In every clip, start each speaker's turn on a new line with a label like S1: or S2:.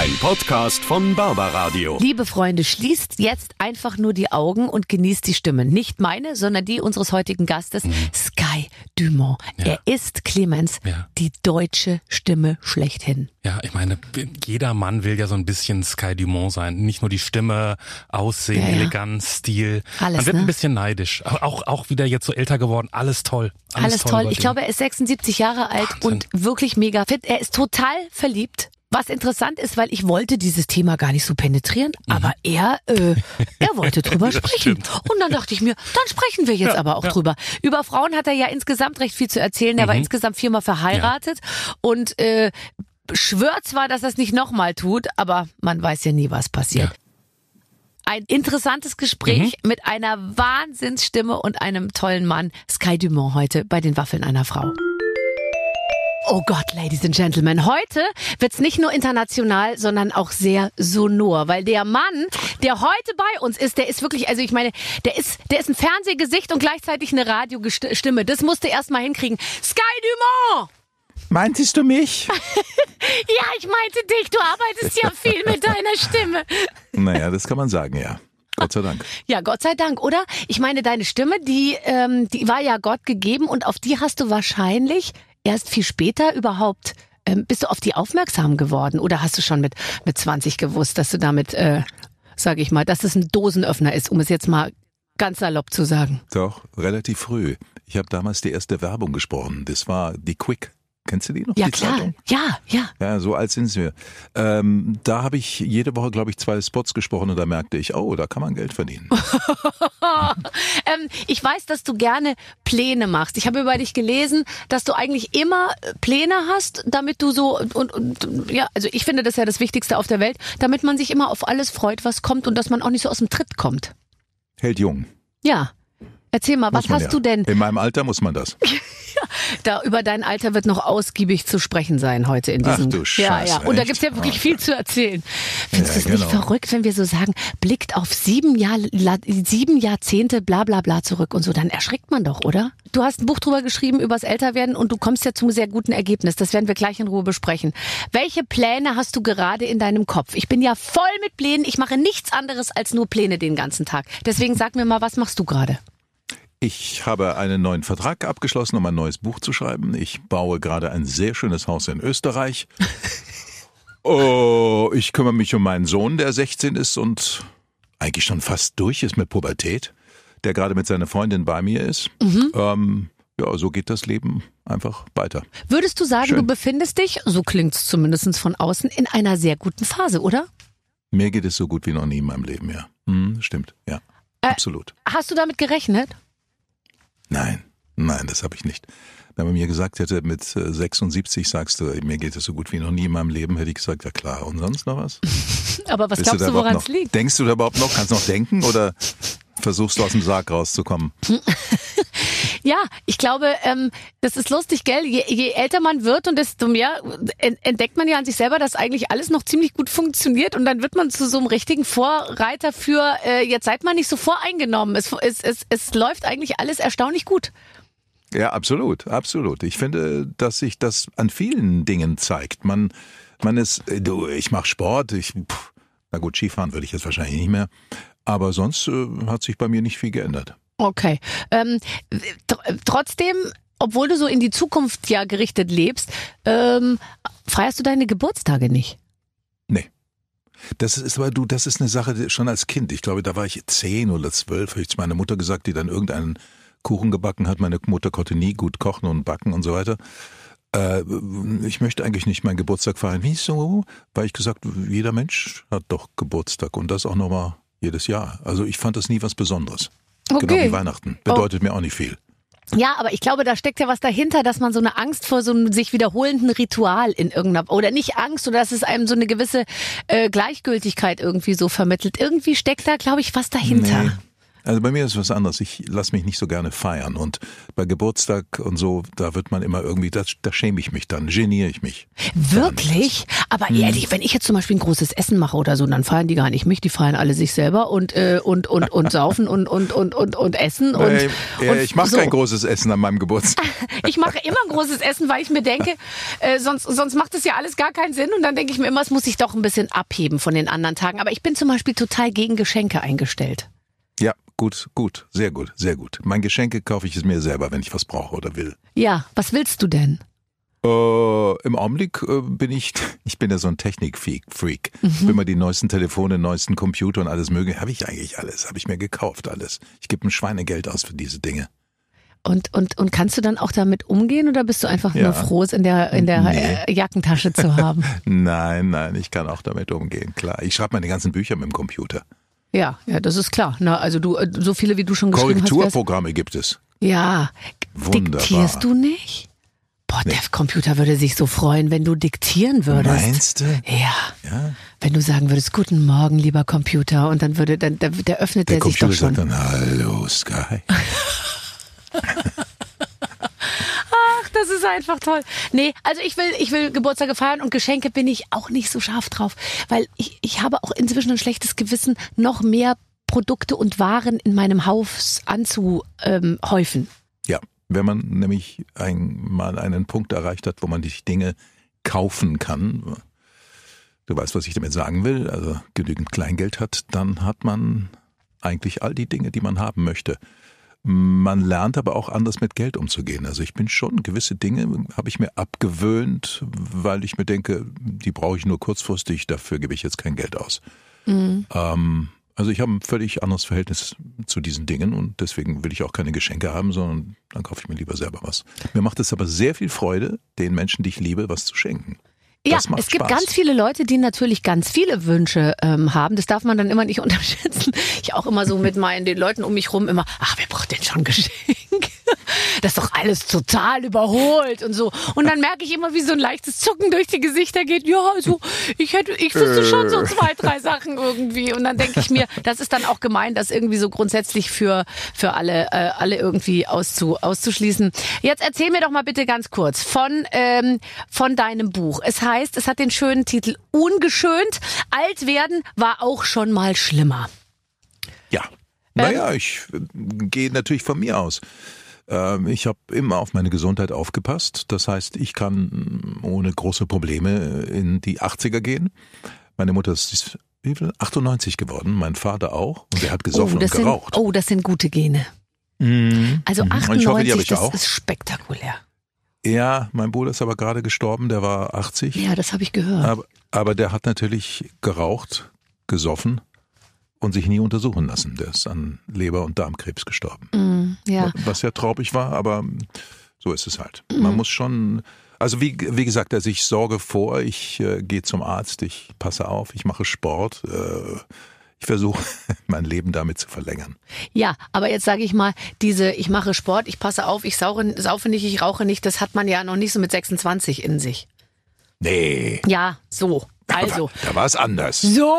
S1: Ein Podcast von Barbaradio.
S2: Liebe Freunde, schließt jetzt einfach nur die Augen und genießt die Stimme. Nicht meine, sondern die unseres heutigen Gastes, Sky Dumont.
S3: Ja.
S2: Er ist, Clemens,
S3: Ja.
S2: die deutsche Stimme schlechthin.
S3: Ja, ich meine, jeder Mann will ja so ein bisschen Sky Dumont sein. Nicht nur die Stimme, Aussehen,
S2: Ja.
S3: Eleganz, Stil.
S2: Alles,
S3: Man wird
S2: ne?
S3: ein bisschen neidisch. Auch, auch, wieder jetzt so älter geworden. Alles toll. Alles,
S2: Alles toll.
S3: bei
S2: Ich glaube, er ist 76 Jahre alt
S3: Wahnsinn.
S2: und wirklich mega fit. Er ist total verliebt. Was interessant ist, weil ich wollte dieses Thema gar nicht so penetrieren, aber er, äh, er wollte drüber
S3: Mhm.
S2: Sprechen.
S3: stimmt.
S2: Und dann dachte ich mir, dann sprechen wir jetzt
S3: Ja,
S2: aber auch
S3: ja.
S2: drüber. Über Frauen hat er ja insgesamt recht viel zu erzählen. Er war
S3: Mhm.
S2: insgesamt viermal verheiratet und äh, schwört zwar, dass er es nicht nochmal tut, aber man weiß ja nie, was passiert. Ein interessantes Gespräch
S3: Mhm.
S2: mit einer Wahnsinnsstimme und einem tollen Mann. Sky Dumont heute bei den Waffeln einer Frau. Oh Gott, Ladies and Gentlemen, heute wird's nicht nur international, sondern auch sehr sonor, weil der Mann, der heute bei uns ist, der ist wirklich, also ich meine, der ist, der ist ein Fernsehgesicht und gleichzeitig eine Radiostimme. Das musste erst mal hinkriegen. Sky Dumont!
S4: Meintest du mich?
S2: Ja, ich meinte dich, du arbeitest ja viel mit deiner Stimme.
S4: naja, das kann man sagen, ja. Gott sei Dank.
S2: Ja, Gott sei Dank, oder? Ich meine, deine Stimme, die, ähm, die war ja Gott gegeben und auf die hast du wahrscheinlich erst viel später überhaupt, ähm, bist du auf die aufmerksam geworden oder hast du schon mit, mit 20 gewusst, dass du damit, äh, sag ich mal, dass es ein Dosenöffner ist, um es jetzt mal ganz salopp zu sagen?
S4: Doch, relativ früh. Ich habe damals die erste Werbung gesprochen. Das war die Quick. Kennst du die noch?
S2: Ja,
S4: die
S2: klar.
S4: Zeitung?
S2: Ja, ja.
S4: Ja, so alt sind wir. Ähm, da habe ich jede Woche, glaube ich, zwei Spots gesprochen und da merkte ich, oh, da kann man Geld verdienen.
S2: Ähm, ich weiß, dass du gerne Pläne machst. Ich habe über dich gelesen, dass du eigentlich immer Pläne hast, damit du so und, und, und ja, also ich finde das ja das Wichtigste auf der Welt, damit man sich immer auf alles freut, was kommt und dass man auch nicht so aus dem Tritt kommt.
S4: Hält jung.
S2: Ja. Erzähl mal, was
S4: Muss man
S2: hast
S4: ja.
S2: du denn?
S4: In meinem Alter muss man das.
S2: Da über dein Alter wird noch ausgiebig zu sprechen sein heute in diesem.
S4: Ach du
S2: ja,
S4: Scheiße,
S2: ja. Und da gibt's ja wirklich
S4: Oh,
S2: viel zu erzählen. Findest du
S4: Ja,
S2: es nicht
S4: genau.
S2: verrückt, wenn wir so sagen, blickt auf sieben, Jahr, sieben Jahrzehnte bla bla bla zurück und so, dann erschrickt man doch, oder? Du hast ein Buch drüber geschrieben, übers Älterwerden und du kommst ja zum sehr guten Ergebnis. Das werden wir gleich in Ruhe besprechen. Welche Pläne hast du gerade in deinem Kopf? Ich bin ja voll mit Plänen. Ich mache nichts anderes als nur Pläne den ganzen Tag. Deswegen sag mir mal, was machst du gerade?
S4: Ich habe einen neuen Vertrag abgeschlossen, um ein neues Buch zu schreiben. Ich baue gerade ein sehr schönes Haus in Österreich. oh, ich kümmere mich um meinen Sohn, der 16 ist und eigentlich schon fast durch ist mit Pubertät, der gerade mit seiner Freundin bei mir ist. Ähm, ja, so geht das Leben einfach weiter.
S2: Würdest du sagen,
S4: Schön.
S2: du befindest dich, so klingt's zumindest von außen, in einer sehr guten Phase, oder?
S4: Mir geht es so gut wie noch nie in meinem Leben, ja. Hm, stimmt, ja.
S2: Äh,
S4: Absolut.
S2: Hast du damit gerechnet?
S4: Nein, nein, das habe ich nicht. Wenn man mir gesagt hätte, mit äh, 76 sagst du, mir geht es so gut wie noch nie in meinem Leben, hätte ich gesagt, ja klar. Und sonst noch was?
S2: Aber was
S4: Bist
S2: glaubst du,
S4: überhaupt
S2: woran es liegt?
S4: Denkst du da überhaupt noch? Kannst du noch denken oder versuchst du aus dem Sarg rauszukommen?
S2: Ja, ich glaube, ähm, das ist lustig, gell? Je, je älter man wird und desto mehr en- entdeckt man ja an sich selber, dass eigentlich alles noch ziemlich gut funktioniert und dann wird man zu so einem richtigen Vorreiter für, äh, jetzt seid mal nicht so voreingenommen. Es, es, es, es läuft eigentlich alles erstaunlich gut.
S4: Ja, absolut, absolut. Ich finde, dass sich das an vielen Dingen zeigt. Man, man ist, du, ich mache Sport, ich, pff, na gut, Skifahren würde ich jetzt wahrscheinlich nicht mehr. Aber sonst äh, hat sich bei mir nicht viel geändert.
S2: Okay. Ähm, tr trotzdem, obwohl du so in die Zukunft ja gerichtet lebst, ähm, feierst du deine Geburtstage nicht?
S4: Nee. Das ist aber du, das ist eine Sache schon als Kind. Ich glaube, da war ich zehn oder zwölf, habe ich zu meiner Mutter gesagt, die dann irgendeinen Kuchen gebacken hat. Meine Mutter konnte nie gut kochen und backen und so weiter. Äh, ich möchte eigentlich nicht meinen Geburtstag feiern. Wieso? Weil ich gesagt, jeder Mensch hat doch Geburtstag und das auch nochmal jedes Jahr. Also ich fand das nie was Besonderes. Genau
S2: Okay.
S4: wie Weihnachten. Bedeutet mir auch nicht viel.
S2: Ja, aber ich glaube, da steckt ja was dahinter, dass man so eine Angst vor so einem sich wiederholenden Ritual in irgendeiner oder nicht Angst oder dass es einem so eine gewisse äh, Gleichgültigkeit irgendwie so vermittelt. Irgendwie steckt da, glaube ich, was dahinter.
S4: Nee. Also bei mir ist es was anderes. Ich lasse mich nicht so gerne feiern. Und bei Geburtstag und so, da wird man immer irgendwie, da, da schäme ich mich dann, geniere ich mich.
S2: Wirklich? Aber
S4: Hm.
S2: ehrlich, wenn ich jetzt zum Beispiel ein großes Essen mache oder so, dann feiern die gar nicht mich, die feiern alle sich selber und äh, und und und saufen und und und und und essen und,
S4: Äh, äh,
S2: und
S4: ich mache
S2: so.
S4: kein großes Essen an meinem Geburtstag.
S2: Ich mache immer ein großes Essen, weil ich mir denke, äh, sonst, sonst macht es ja alles gar keinen Sinn. Und dann denke ich mir immer, es muss sich doch ein bisschen abheben von den anderen Tagen. Aber ich bin zum Beispiel total gegen Geschenke eingestellt.
S4: Ja, gut, gut, sehr gut, sehr gut. Mein Geschenke kaufe ich es mir selber, wenn ich was brauche oder will.
S2: Ja, was willst du denn?
S4: Äh, Im Augenblick äh, bin ich, ich bin ja so ein Technik-Freak. Freak.
S2: Mhm.
S4: Ich bin mal die neuesten Telefone, neuesten Computer und alles mögliche. Habe ich eigentlich alles, habe ich mir gekauft alles. Ich gebe ein Schweinegeld aus für diese Dinge.
S2: Und, und, und kannst du dann auch damit umgehen oder bist du einfach
S4: Ja.
S2: nur froh, es in der, in der
S4: Nee.
S2: äh, Jackentasche zu haben?
S4: Nein, nein, ich kann auch damit umgehen, klar. Ich schreibe meine ganzen Bücher mit dem Computer.
S2: Ja, ja, das ist klar. Na, also du, äh, so viele wie du schon geschrieben hast.
S4: Korrekturprogramme gibt es.
S2: Ja.
S4: Wunderbar.
S2: Diktierst du nicht? Boah, der Computer würde sich so freuen, wenn du diktieren würdest.
S4: Meinst du?
S2: Ja.
S4: Ja.
S2: Wenn du sagen würdest, guten Morgen, lieber Computer, und dann würde, dann, der, der öffnet
S4: Der
S2: der, sich doch
S4: Computer
S2: schon.
S4: sagt dann, hallo Sky.
S2: Ist einfach toll. Nee, also ich will, ich will Geburtstage feiern und Geschenke bin ich auch nicht so scharf drauf, weil ich, ich habe auch inzwischen ein schlechtes Gewissen, noch mehr Produkte und Waren in meinem Haus anzuhäufen. Häufen.
S4: Ja, wenn man nämlich einmal einen Punkt erreicht hat, wo man die Dinge kaufen kann, du weißt, was ich damit sagen will, also genügend Kleingeld hat, dann hat man eigentlich all die Dinge, die man haben möchte. Man lernt aber auch anders mit Geld umzugehen. Also ich bin schon gewisse Dinge habe ich mir abgewöhnt, weil ich mir denke, die brauche ich nur kurzfristig, dafür gebe ich jetzt kein Geld aus. Ähm, also ich habe ein völlig anderes Verhältnis zu diesen Dingen und deswegen will ich auch keine Geschenke haben, sondern dann kaufe ich mir lieber selber was. Mir macht es aber sehr viel Freude, den Menschen, die ich liebe, was zu schenken.
S2: Ja, es gibt
S4: Spaß.
S2: ganz viele Leute, die natürlich ganz viele Wünsche ähm, haben. Das darf man dann immer nicht unterschätzen. Ich auch immer so mit meinen den Leuten um mich rum immer, ach, wer braucht denn schon ein Geschenk? Das ist doch alles total überholt und so. Und dann merke ich immer, wie so ein leichtes Zucken durch die Gesichter geht. Ja, also ich hätte, ich wüsste schon so zwei, drei Sachen irgendwie. Und dann denke ich mir, das ist dann auch gemein, das irgendwie so grundsätzlich für für alle äh, alle irgendwie auszu, auszuschließen. Jetzt erzähl mir doch mal bitte ganz kurz von ähm, von deinem Buch. Es heißt, es hat den schönen Titel Ungeschönt. Alt werden war auch schon mal schlimmer.
S4: Ja. Naja, ich äh, gehe natürlich von mir aus. Ähm, Ich habe immer auf meine Gesundheit aufgepasst. Das heißt, ich kann mm, ohne große Probleme in die 80er gehen. Meine Mutter ist wie viel? 98 geworden, mein Vater auch. Und er hat gesoffen
S2: oh, das
S4: und
S2: sind,
S4: geraucht.
S2: oh, das sind gute Gene. Also
S4: Mhm. Hoffe, die
S2: 98,
S4: habe ich
S2: das
S4: auch.
S2: ist spektakulär.
S4: Ja, mein Bruder ist aber gerade gestorben, der war 80.
S2: Ja, das habe ich gehört.
S4: Aber, aber der hat natürlich geraucht, gesoffen und sich nie untersuchen lassen. Der ist an Leber- und Darmkrebs gestorben.
S2: Mm, ja.
S4: Was ja traurig war, aber so ist es halt.
S2: Mhm.
S4: Man muss schon, also wie, wie gesagt, also ich sorge vor, ich äh, gehe zum Arzt, ich passe auf, ich mache Sport. Äh, ich versuche, mein Leben damit zu verlängern.
S2: Ja, aber jetzt sage ich mal, diese, ich mache Sport, ich passe auf, ich saufe, saufe nicht, ich rauche nicht, das hat man ja noch nicht so mit 26 in sich.
S4: Nee,
S2: Ja, so. Also.
S4: da war es anders.
S2: So,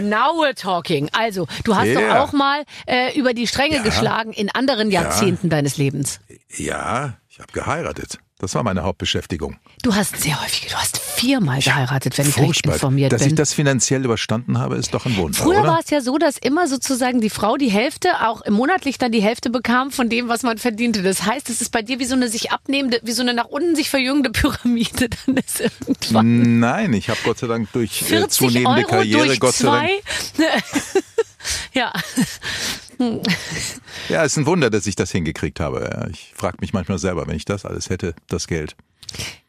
S2: now we're talking. Also, du hast
S4: Yeah.
S2: doch auch mal äh, über die Stränge
S4: Ja.
S2: geschlagen in anderen Jahrzehnten deines Lebens.
S4: Ja, ich habe geheiratet. Das war meine Hauptbeschäftigung.
S2: Du hast sehr häufig, du hast viermal geheiratet, wenn ich
S4: Furchtbar.
S2: informiert
S4: Dass
S2: bin.
S4: ich das finanziell überstanden habe, ist doch ein Wunder,
S2: Früher
S4: oder?
S2: war es ja so, dass immer sozusagen die Frau die Hälfte, auch monatlich dann die Hälfte bekam von dem, was man verdiente. Das heißt, es ist bei dir wie so eine sich abnehmende, wie so eine nach unten sich verjüngende Pyramide. Dann ist irgendwann
S4: Nein, ich habe Gott sei Dank durch äh,
S2: 40
S4: zunehmende
S2: Euro
S4: Karriere,
S2: durch
S4: Gott sei Dank.
S2: ja.
S4: Ja, ist ein Wunder, dass ich das hingekriegt habe. Ich frage mich manchmal selber, wenn ich das alles hätte, das Geld.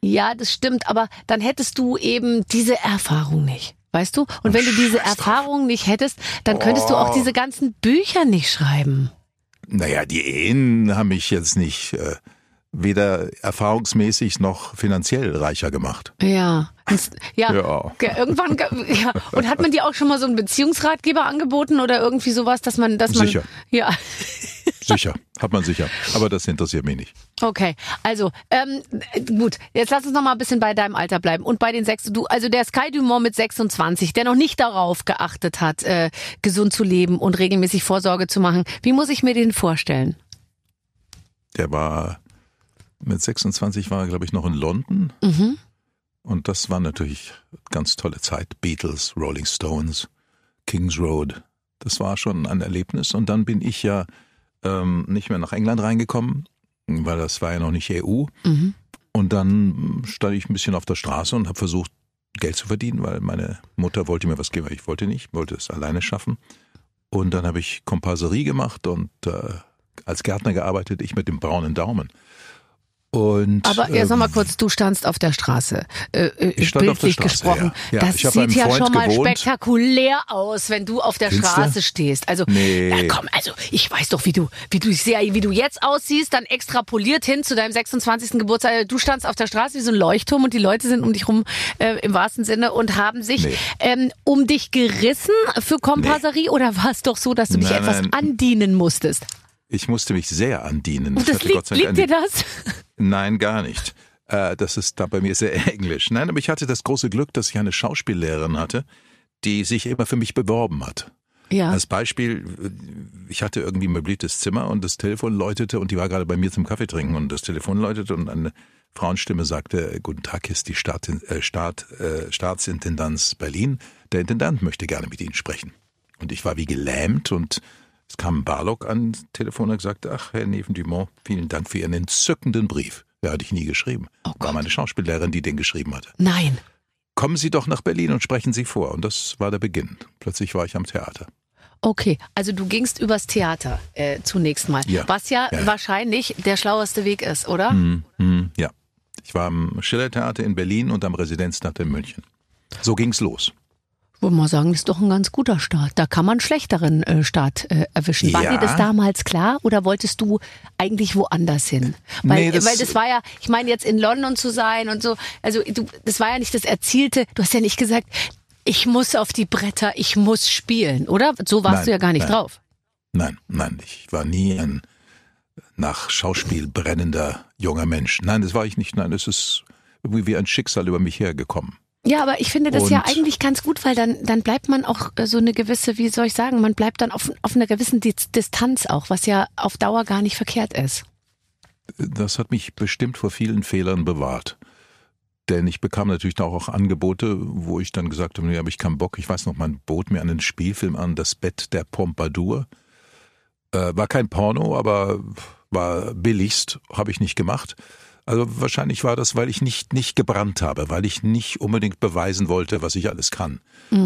S2: Ja, das stimmt, aber dann hättest du eben diese Erfahrung nicht. Weißt du? Und wenn du diese. Erfahrung nicht hättest, dann könntest du auch
S4: Oh.
S2: diese ganzen Bücher nicht schreiben.
S4: Naja, die Ehen haben mich jetzt nicht äh, weder erfahrungsmäßig noch finanziell reicher gemacht.
S2: Ja. Ja.
S4: Ja.
S2: Ge- Irgendwann, ge- ja. Und hat man dir auch schon mal so einen Beziehungsratgeber angeboten oder irgendwie sowas, dass man, dass man,
S4: Sicher.
S2: ja.
S4: Sicher, hat man sicher. Aber das interessiert mich nicht.
S2: Okay, also ähm, gut, jetzt lass uns noch mal ein bisschen bei deinem Alter bleiben und bei den sechs. Du, also der Sky Dumont mit 26, der noch nicht darauf geachtet hat, äh, gesund zu leben und regelmäßig Vorsorge zu machen. Wie muss ich mir den vorstellen?
S4: Der war mit 26 war er, glaube ich, noch in London.
S2: Mhm.
S4: Und das war natürlich ganz tolle Zeit. Beatles, Rolling Stones, Kings Road. Das war schon ein Erlebnis. Und dann bin ich ja ähm, nicht mehr nach England reingekommen, weil das war ja noch nicht EU.
S2: Mhm.
S4: Und dann stand ich ein bisschen auf der Straße und habe versucht, Geld zu verdienen, weil meine Mutter wollte mir was geben, aber ich wollte nicht, wollte es alleine schaffen. Und dann habe ich Komparserie gemacht und äh, als Gärtner gearbeitet, ich mit dem braunen Daumen. Und,
S2: Aber ja, sag mal
S4: ähm,
S2: kurz, du standst auf der Straße. Äh, äh,
S4: Ich stand auf der Straße,
S2: gesprochen.
S4: ja. Ja,
S2: das sieht ja schon mal
S4: gewohnt.
S2: spektakulär aus, wenn du auf der
S4: Findest du?
S2: Straße stehst. Also,
S4: Nee.
S2: na komm, also ich weiß doch, wie du, wie du sehr, wie du jetzt aussiehst, dann extrapoliert hin zu deinem 26. Geburtstag. Du standst auf der Straße wie so ein Leuchtturm und die Leute sind um dich rum äh, im wahrsten Sinne und haben sich
S4: Nee.
S2: ähm, um dich gerissen für Komparserie oder war es doch so, dass du dich
S4: Nein,
S2: etwas
S4: nein.
S2: andienen musstest?
S4: Ich musste mich sehr andienen.
S2: Das
S4: hatte
S2: liegt,
S4: Gott sei Dank
S2: liegt dir das?
S4: Nein, gar nicht. Äh, das ist da bei mir sehr englisch. Nein, aber ich hatte das große Glück, dass ich eine Schauspiellehrerin hatte, die sich immer für mich beworben hat.
S2: Ja.
S4: Als Beispiel, ich hatte irgendwie ein möbliertes Zimmer und das Telefon läutete und die war gerade bei mir zum Kaffee trinken und das Telefon läutete und eine Frauenstimme sagte, guten Tag, hier ist die Staat, äh, Staat, äh, Staatsintendanz Berlin. Der Intendant möchte gerne mit Ihnen sprechen. Und ich war wie gelähmt und es kam Barlock ans Telefon und sagte, ach, Herr Neven-Dumont, vielen Dank für Ihren entzückenden Brief. Ja, hatte ich nie geschrieben.
S2: Oh
S4: war meine Schauspiellehrerin, die den geschrieben hatte.
S2: Nein.
S4: Kommen Sie doch nach Berlin und sprechen Sie vor. Und das war der Beginn. Plötzlich war ich am Theater.
S2: Okay, also du gingst übers Theater äh, zunächst mal,
S4: Ja.
S2: was ja,
S4: Ja.
S2: wahrscheinlich der schlaueste Weg ist, oder?
S4: Hm, hm, ja. Ich war am Schillertheater in Berlin und am Residenztheater in München. So ging's los.
S2: Würde mal sagen, das ist doch ein ganz guter Start. Da kann man einen schlechteren äh, Start äh, erwischen. War
S4: Ja.
S2: dir das damals klar oder wolltest du eigentlich woanders hin? Weil,
S4: Nee, das-
S2: weil das war ja, ich meine jetzt in London zu sein und so, also du, das war ja nicht das Erzielte. Du hast ja nicht gesagt, ich muss auf die Bretter, ich muss spielen, oder? So warst
S4: Nein,
S2: du ja gar nicht
S4: nein.
S2: drauf.
S4: Nein, nein, ich war nie ein nach Schauspiel brennender junger Mensch. Nein, das war ich nicht. Nein, es ist irgendwie wie ein Schicksal über mich hergekommen.
S2: Ja, aber ich finde das ja
S4: Und-
S2: eigentlich ganz gut, weil dann, dann bleibt man auch äh, so eine gewisse, wie soll ich sagen, man bleibt dann auf, auf einer gewissen Distanz auch, was ja auf Dauer gar nicht verkehrt ist.
S4: Das hat mich bestimmt vor vielen Fehlern bewahrt. Denn ich bekam natürlich auch, auch Angebote, wo ich dann gesagt habe, nee, habe ich keinen Bock. Ich weiß noch, man bot mir einen Spielfilm an, Das Bett der Pompadour. Äh, war kein Porno, aber war billigst, habe ich nicht gemacht. Also wahrscheinlich war das, weil ich nicht, nicht gebrannt habe, weil ich nicht unbedingt beweisen wollte, was ich alles kann.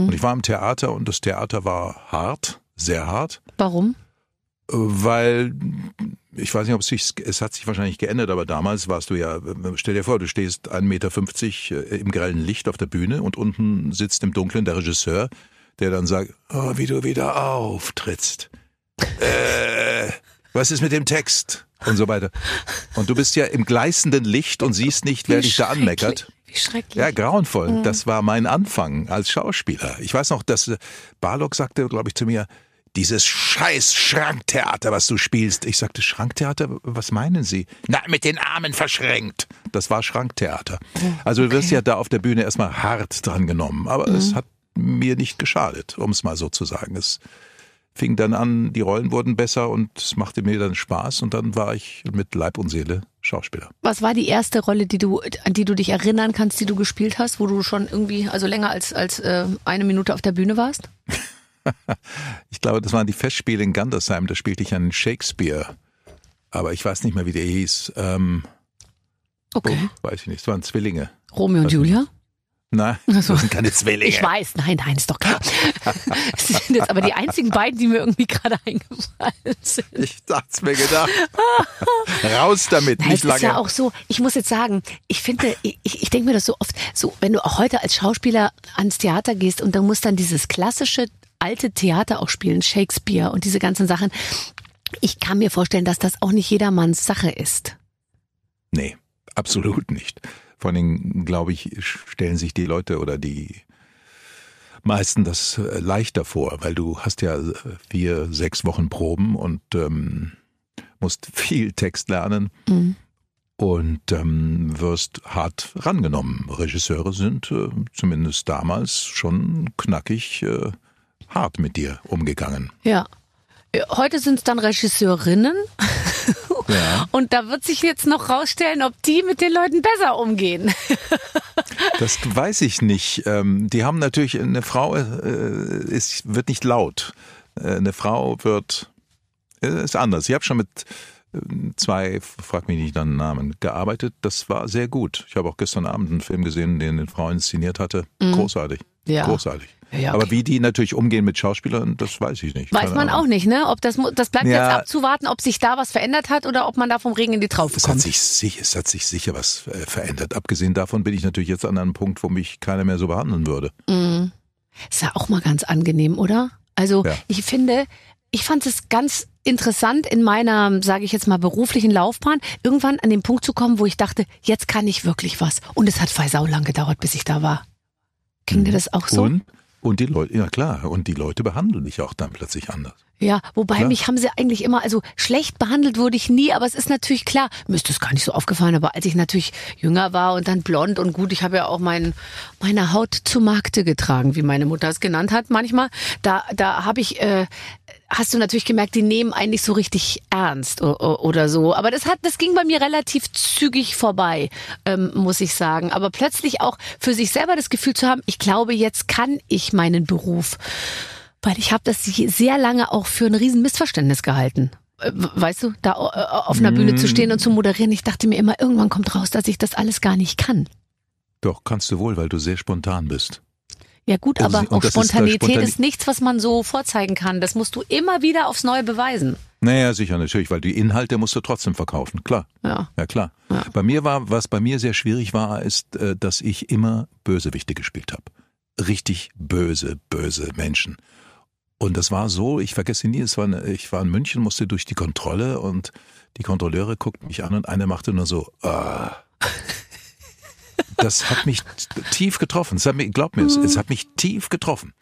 S4: Und ich war im Theater und das Theater war hart, sehr hart.
S2: Warum?
S4: Weil ich weiß nicht, ob es sich, es hat sich wahrscheinlich geändert, aber damals warst du ja, stell dir vor, du stehst 1,50 Meter im grellen Licht auf der Bühne und unten sitzt im Dunkeln der Regisseur, der dann sagt, oh, wie du wieder auftrittst. Äh, was ist mit dem Text? Und so weiter. Und du bist ja im gleißenden Licht und siehst nicht, wer
S2: Wie
S4: dich da anmeckert.
S2: Wie schrecklich.
S4: Ja, grauenvoll. Das war mein Anfang als Schauspieler. Ich weiß noch, dass äh, Barlock sagte, glaube ich, zu mir, dieses scheiß Schranktheater, was du spielst. Ich sagte, Schranktheater, was meinen Sie? Na, mit den Armen verschränkt. Das war Schranktheater. Also du wirst ja da auf der Bühne erstmal hart dran genommen. Aber es hat mir nicht geschadet, um es mal so zu sagen. Es fing dann an, die Rollen wurden besser und es machte mir dann Spaß und dann war ich mit Leib und Seele Schauspieler.
S2: Was war die erste Rolle, die du, an die du dich erinnern kannst, die du gespielt hast, wo du schon irgendwie, also länger als, als äh, eine Minute auf der Bühne warst?
S4: Ich glaube, das waren die Festspiele in Gandersheim, da spielte ich einen Shakespeare. Aber ich weiß nicht mehr, wie der hieß. Ähm,
S2: Okay.
S4: oh, weiß ich nicht, es waren Zwillinge.
S2: Romeo und Julia? So.
S4: das sind keine Zwillinge.
S2: Ich weiß, nein, nein, ist doch klar. Das sind jetzt aber die einzigen beiden, die mir irgendwie gerade eingefallen sind.
S4: Ich hab's mir gedacht. Raus damit,
S2: Nein,
S4: nicht
S2: es
S4: lange.
S2: ist ja auch so, ich muss jetzt sagen, ich finde, ich, ich denke mir das so oft, so, wenn du auch heute als Schauspieler ans Theater gehst und du musst dann dieses klassische alte Theater auch spielen, Shakespeare und diese ganzen Sachen. Ich kann mir vorstellen, dass das auch nicht jedermanns Sache ist.
S4: Nee, absolut nicht. Vor allem, glaube ich, stellen sich die Leute oder die meisten das äh, leichter vor, weil du hast ja äh, vier, sechs Wochen Proben und ähm, musst viel Text lernen und ähm, wirst hart rangenommen. Regisseure sind äh, zumindest damals schon knackig äh, hart mit dir umgegangen.
S2: Ja. Äh, Heute sind es dann Regisseurinnen.
S4: Ja.
S2: Und da wird sich jetzt noch rausstellen, ob die mit den Leuten besser umgehen.
S4: Das weiß ich nicht. Ähm, die haben natürlich, eine Frau äh, ist, wird nicht laut. Äh, eine Frau wird, äh, ist anders. Ich habe schon mit äh, zwei, frag mich nicht nach den Namen, gearbeitet. Das war sehr gut. Ich habe auch gestern Abend einen Film gesehen, den eine Frau inszeniert hatte. Großartig.
S2: Mhm. Ja.
S4: Großartig.
S2: Ja,
S4: Aber
S2: okay.
S4: wie die natürlich umgehen mit Schauspielern, das weiß ich nicht.
S2: Weiß
S4: Keine
S2: man
S4: Ahnung.
S2: auch nicht, ne? Ob das, das bleibt
S4: Ja.
S2: jetzt abzuwarten, ob sich da was verändert hat oder ob man da vom Regen in die Traufe
S4: Es hat,
S2: kommt.
S4: sich, sich- es hat sich sicher was äh, verändert. Abgesehen davon bin ich natürlich jetzt an einem Punkt, wo mich keiner mehr so behandeln würde.
S2: Ist ja auch mal ganz angenehm, oder? Also
S4: Ja.
S2: ich finde, ich fand es ganz interessant in meiner, sage ich jetzt mal, beruflichen Laufbahn, irgendwann an den Punkt zu kommen, wo ich dachte, jetzt kann ich wirklich was. Und es hat sau lang gedauert, bis ich da war. Ging dir das auch so?
S4: Und, und die Leute, ja klar, und die Leute behandeln dich auch dann plötzlich anders.
S2: Ja, wobei
S4: Klar.
S2: mich haben sie eigentlich immer, also schlecht behandelt wurde ich nie, aber es ist natürlich klar, mir ist das gar nicht so aufgefallen, aber als ich natürlich jünger war und dann blond und gut, ich habe ja auch mein, meine Haut zu Markte getragen, wie meine Mutter es genannt hat manchmal, da, da habe ich, äh, hast du natürlich gemerkt, die nehmen eigentlich so richtig ernst oder so. Aber das hat, das ging bei mir relativ zügig vorbei, ähm, muss ich sagen. Aber plötzlich auch für sich selber das Gefühl zu haben, ich glaube, jetzt kann ich meinen Beruf weil ich habe das sehr lange auch für ein riesen Missverständnis gehalten. Äh, Weißt du, da äh, auf einer Bühne zu stehen und zu moderieren, ich dachte mir immer, irgendwann kommt raus, dass ich das alles gar nicht kann.
S4: Doch, kannst du wohl, weil du sehr spontan bist.
S2: Ja gut, aber
S4: und
S2: auch
S4: das ist
S2: Spontanität
S4: Spontani-
S2: ist nichts, was man so vorzeigen kann. Das musst du immer wieder aufs Neue beweisen.
S4: Naja, sicher, natürlich, weil die Inhalte musst du trotzdem verkaufen, klar.
S2: Ja.
S4: Ja, klar.
S2: Ja.
S4: Bei mir war, was bei mir sehr schwierig war, ist, äh, dass ich immer Bösewichte gespielt habe. Richtig böse, böse Menschen. Und das war so, ich vergesse nie, es war eine, ich war in München, musste durch die Kontrolle und die Kontrolleure guckten mich an und einer machte nur so, ah. Das hat mich tief getroffen. Es hat mich, glaub mir, es, es hat mich tief getroffen.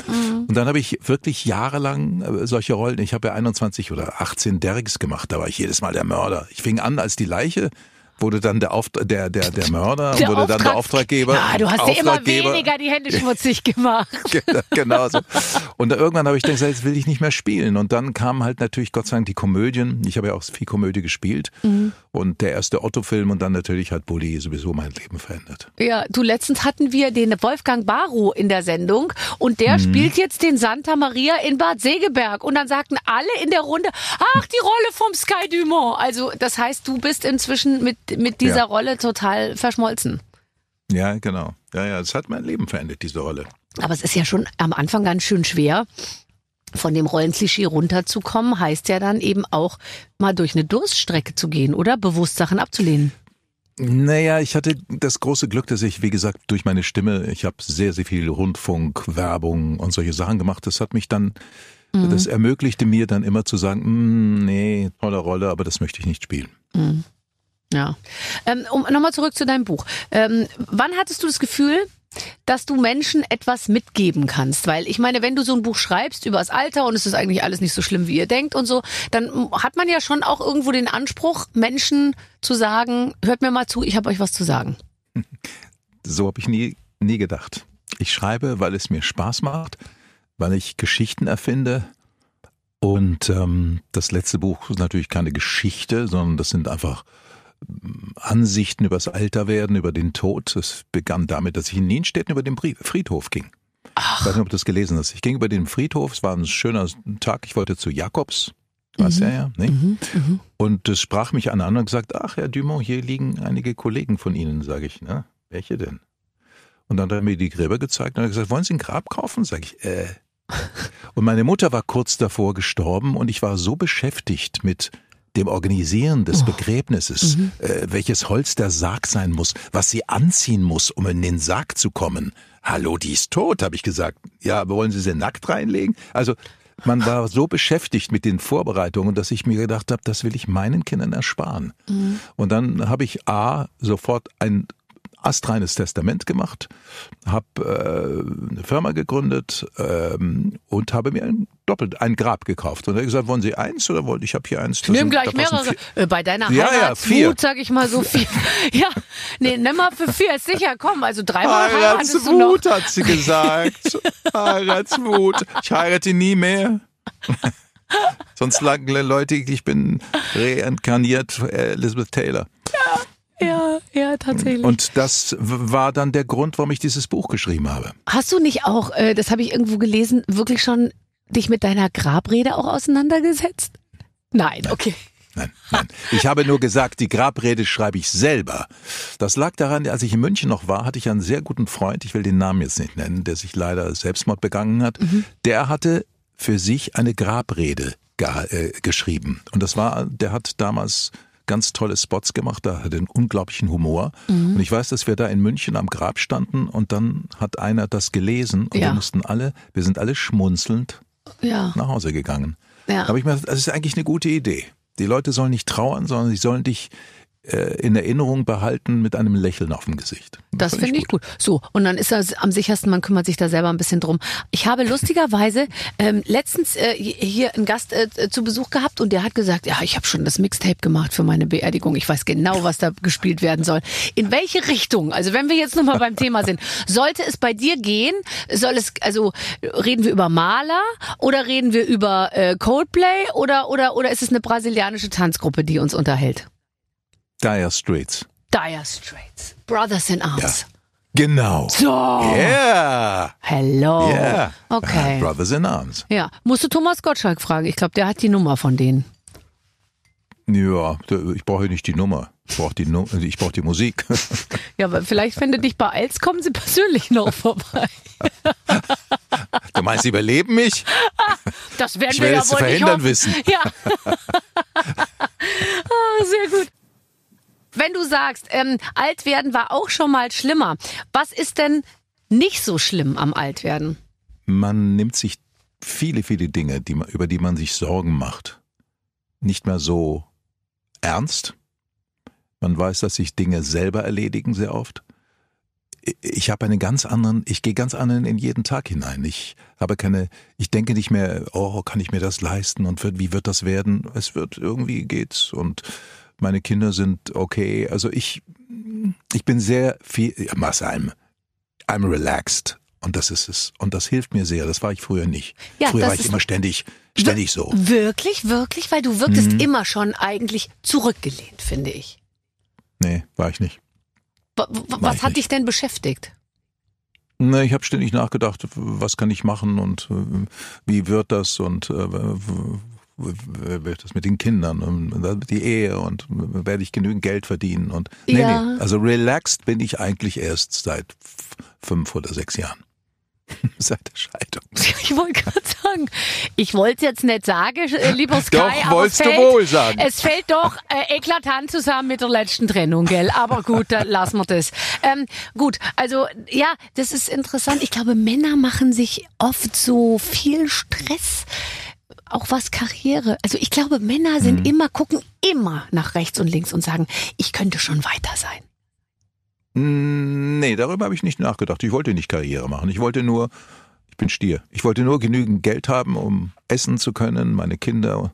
S4: Und dann habe ich wirklich jahrelang äh, solche Rollen. Ich habe ja 21 oder 18 Derricks gemacht. Da war ich jedes Mal der Mörder. Ich fing an als die Leiche, wurde dann der, Auft der, der, der Mörder,
S2: Der
S4: wurde dann der Auftraggeber.
S2: Ja, du hast dir immer weniger die Hände schmutzig gemacht.
S4: genau so. Und da irgendwann habe ich gedacht, jetzt will ich nicht mehr spielen. Und dann kamen halt natürlich Gott sei Dank die Komödien. Ich habe ja auch viel Komödie gespielt.
S2: Mhm.
S4: Und der erste Otto-Film und dann natürlich hat Bulli sowieso mein Leben verändert.
S2: Ja, du, letztens hatten wir den Wolfgang Barrow in der Sendung und der spielt jetzt den Santa Maria in Bad Segeberg. Und dann sagten alle in der Runde, ach, die Rolle vom Sky Dumont. Also, das heißt, du bist inzwischen mit, mit dieser
S4: Ja.
S2: Rolle total verschmolzen.
S4: Ja, genau. Ja, ja, es hat mein Leben verändert, diese Rolle.
S2: Aber es ist ja schon am Anfang ganz schön schwer, von dem Rollenklischee runterzukommen, heißt ja dann eben auch mal durch eine Durststrecke zu gehen oder bewusst Sachen abzulehnen.
S4: Naja, ich hatte das große Glück, dass ich, wie gesagt, durch meine Stimme, ich habe sehr, sehr viel Rundfunk, Werbung und solche Sachen gemacht. Das hat mich dann, das ermöglichte mir dann immer zu sagen, "Mm, nee, tolle Rolle, aber das möchte ich nicht spielen.
S2: Ja. Ähm, um nochmal zurück zu deinem Buch. Ähm, wann hattest du das Gefühl, dass du Menschen etwas mitgeben kannst? Weil ich meine, wenn du so ein Buch schreibst über das Alter und es ist eigentlich alles nicht so schlimm, wie ihr denkt und so, dann hat man ja schon auch irgendwo den Anspruch, Menschen zu sagen, hört mir mal zu, ich habe euch was zu sagen.
S4: So habe ich nie, nie gedacht. Ich schreibe, weil es mir Spaß macht, weil ich Geschichten erfinde. Und ähm, das letzte Buch ist natürlich keine Geschichte, sondern das sind einfach Ansichten über das Alterwerden, über den Tod. Es begann damit, dass ich in Nienstädten über den Friedhof ging. Ich weiß nicht, ob du das gelesen hast. Ich ging über den Friedhof, es war ein schöner Tag, ich wollte zu Jakobs. Weiß ja, ja, ne? Und es sprach mich an und gesagt, ach, Herr Dumont, hier liegen einige Kollegen von Ihnen, sage ich, ne? Welche denn? Und dann hat er mir die Gräber gezeigt und hat gesagt, wollen Sie ein Grab kaufen? Sag ich, äh. Und meine Mutter war kurz davor gestorben und ich war so beschäftigt mit dem Organisieren des Begräbnisses, äh, welches Holz der Sarg sein muss, was sie anziehen muss, um in den Sarg zu kommen. Hallo, die ist tot, habe ich gesagt. Ja, aber wollen Sie sie nackt reinlegen? Also man war so beschäftigt mit den Vorbereitungen, dass ich mir gedacht habe, das will ich meinen Kindern ersparen. Und dann habe ich A, sofort ein astreines Testament gemacht, habe äh, eine Firma gegründet ähm, und habe mir ein doppelt ein Grab gekauft. Und er hat gesagt, wollen Sie eins oder wollte ich habe hier eins?
S2: Ich nehme gleich mehrere. Äh, Bei deiner
S4: Ja, ja,
S2: Heiratswut, sag ich mal so viel. ja, nee, nimm mal für vier, ist sicher, komm, also dreimal.
S4: Heiratswut, hat sie gesagt. Heiratswut. Ich heirate nie mehr. Sonst sagen Leute, ich bin reinkarniert Elizabeth Taylor.
S2: Ja, ja, tatsächlich.
S4: Und das war dann der Grund, warum ich dieses Buch geschrieben habe.
S2: Hast du nicht auch, äh, das habe ich irgendwo gelesen, wirklich schon dich mit deiner Grabrede auch auseinandergesetzt? Nein, okay.
S4: Nein, nein. Ich habe nur gesagt, die Grabrede schreibe ich selber. Das lag daran, als ich in München noch war, hatte ich einen sehr guten Freund, ich will den Namen jetzt nicht nennen, der sich leider Selbstmord begangen hat. Der hatte für sich eine Grabrede äh, geschrieben. Und das war, der hat damals ganz tolle Spots gemacht, da hat er einen unglaublichen Humor. Und ich weiß, dass wir da in München am Grab standen und dann hat einer das gelesen und
S2: Ja.
S4: wir mussten alle, wir sind alle schmunzelnd
S2: Ja,
S4: nach Hause gegangen.
S2: Ja.
S4: Da habe ich mir gedacht, das ist eigentlich eine gute Idee. Die Leute sollen nicht trauern, sondern sie sollen dich in Erinnerung behalten mit einem Lächeln auf dem Gesicht.
S2: das
S4: fand
S2: finde ich gut. So, und dann ist das am sichersten, man kümmert sich da selber ein bisschen drum. Ich habe lustigerweise ähm, letztens äh, hier einen Gast äh, zu Besuch gehabt und der hat gesagt, ja, ich habe schon das Mixtape gemacht für meine Beerdigung. Ich weiß genau, was da gespielt werden soll. In welche Richtung? Also wenn wir jetzt nochmal beim Thema sind, sollte es bei dir gehen? Soll es, also reden wir über Maler oder reden wir über äh, Coldplay oder, oder, oder ist es eine brasilianische Tanzgruppe, die uns unterhält?
S4: Dire Straits.
S2: Dire Straits. Brothers in Arms.
S4: Genau.
S2: So.
S4: Yeah.
S2: Hello.
S4: Yeah.
S2: Oh. Okay.
S4: Brothers in Arms.
S2: Ja, musst du Thomas Gottschalk fragen. Ich glaube, der hat die Nummer von denen.
S4: Ja, ich brauche nicht die Nummer. Ich brauche die, Nu- ich brauche die Musik.
S2: Ja, aber vielleicht, wenn du dich beeilst, kommen sie persönlich noch vorbei.
S4: Du meinst, sie überleben mich?
S2: Das werden
S4: Ich
S2: wir ja wohl nicht
S4: verhindern
S2: hoffen.
S4: wissen.
S2: Ja. ah, sehr gut. Wenn du sagst, ähm, alt werden war auch schon mal schlimmer, was ist denn nicht so schlimm am Altwerden?
S4: Man nimmt sich viele, viele Dinge, die man, über die man sich Sorgen macht, nicht mehr so ernst. Man weiß, dass sich Dinge selber erledigen sehr oft. Ich habe einen ganz anderen, ich gehe ganz anderen in jeden Tag hinein. Ich habe keine, ich denke nicht mehr, oh, kann ich mir das leisten und wie wird das werden? Es wird irgendwie geht's und meine Kinder sind okay. Also ich, ich bin sehr viel, was I'm, I'm relaxed. Und das ist es. Und das hilft mir sehr. Das war ich früher nicht.
S2: Ja,
S4: früher war ich immer ständig, ständig so.
S2: Wirklich, wirklich? Weil du wirktest immer schon eigentlich zurückgelehnt, finde ich.
S4: Nee, war ich nicht.
S2: Wa- wa-
S4: War
S2: Was
S4: ich
S2: hat
S4: nicht.
S2: dich denn beschäftigt?
S4: Ne, ich habe ständig nachgedacht, was kann ich machen und äh, wie wird das und äh, das mit den Kindern und die Ehe und werde ich genügend Geld verdienen und nee,
S2: Ja.
S4: nee, also relaxed bin ich eigentlich erst seit fünf oder sechs Jahren. seit der Scheidung.
S2: Ich wollte gerade sagen, ich wollte jetzt nicht sagen, äh, lieber Sky,
S4: Doch,
S2: aber es
S4: du
S2: fällt,
S4: wohl sagen.
S2: Es fällt doch äh, eklatant zusammen mit der letzten Trennung, gell? Aber gut, dann lassen wir das. Ähm, gut, also ja, das ist interessant. Ich glaube, Männer machen sich oft so viel Stress. Auch was Karriere. Also ich glaube, Männer sind
S4: Mhm.
S2: immer, gucken immer nach rechts und links und sagen, ich könnte schon weiter sein.
S4: Mm, Nee, darüber habe ich nicht nachgedacht. Ich wollte nicht Karriere machen. Ich wollte nur, ich bin Stier. Ich wollte nur genügend Geld haben, um essen zu können, meine Kinder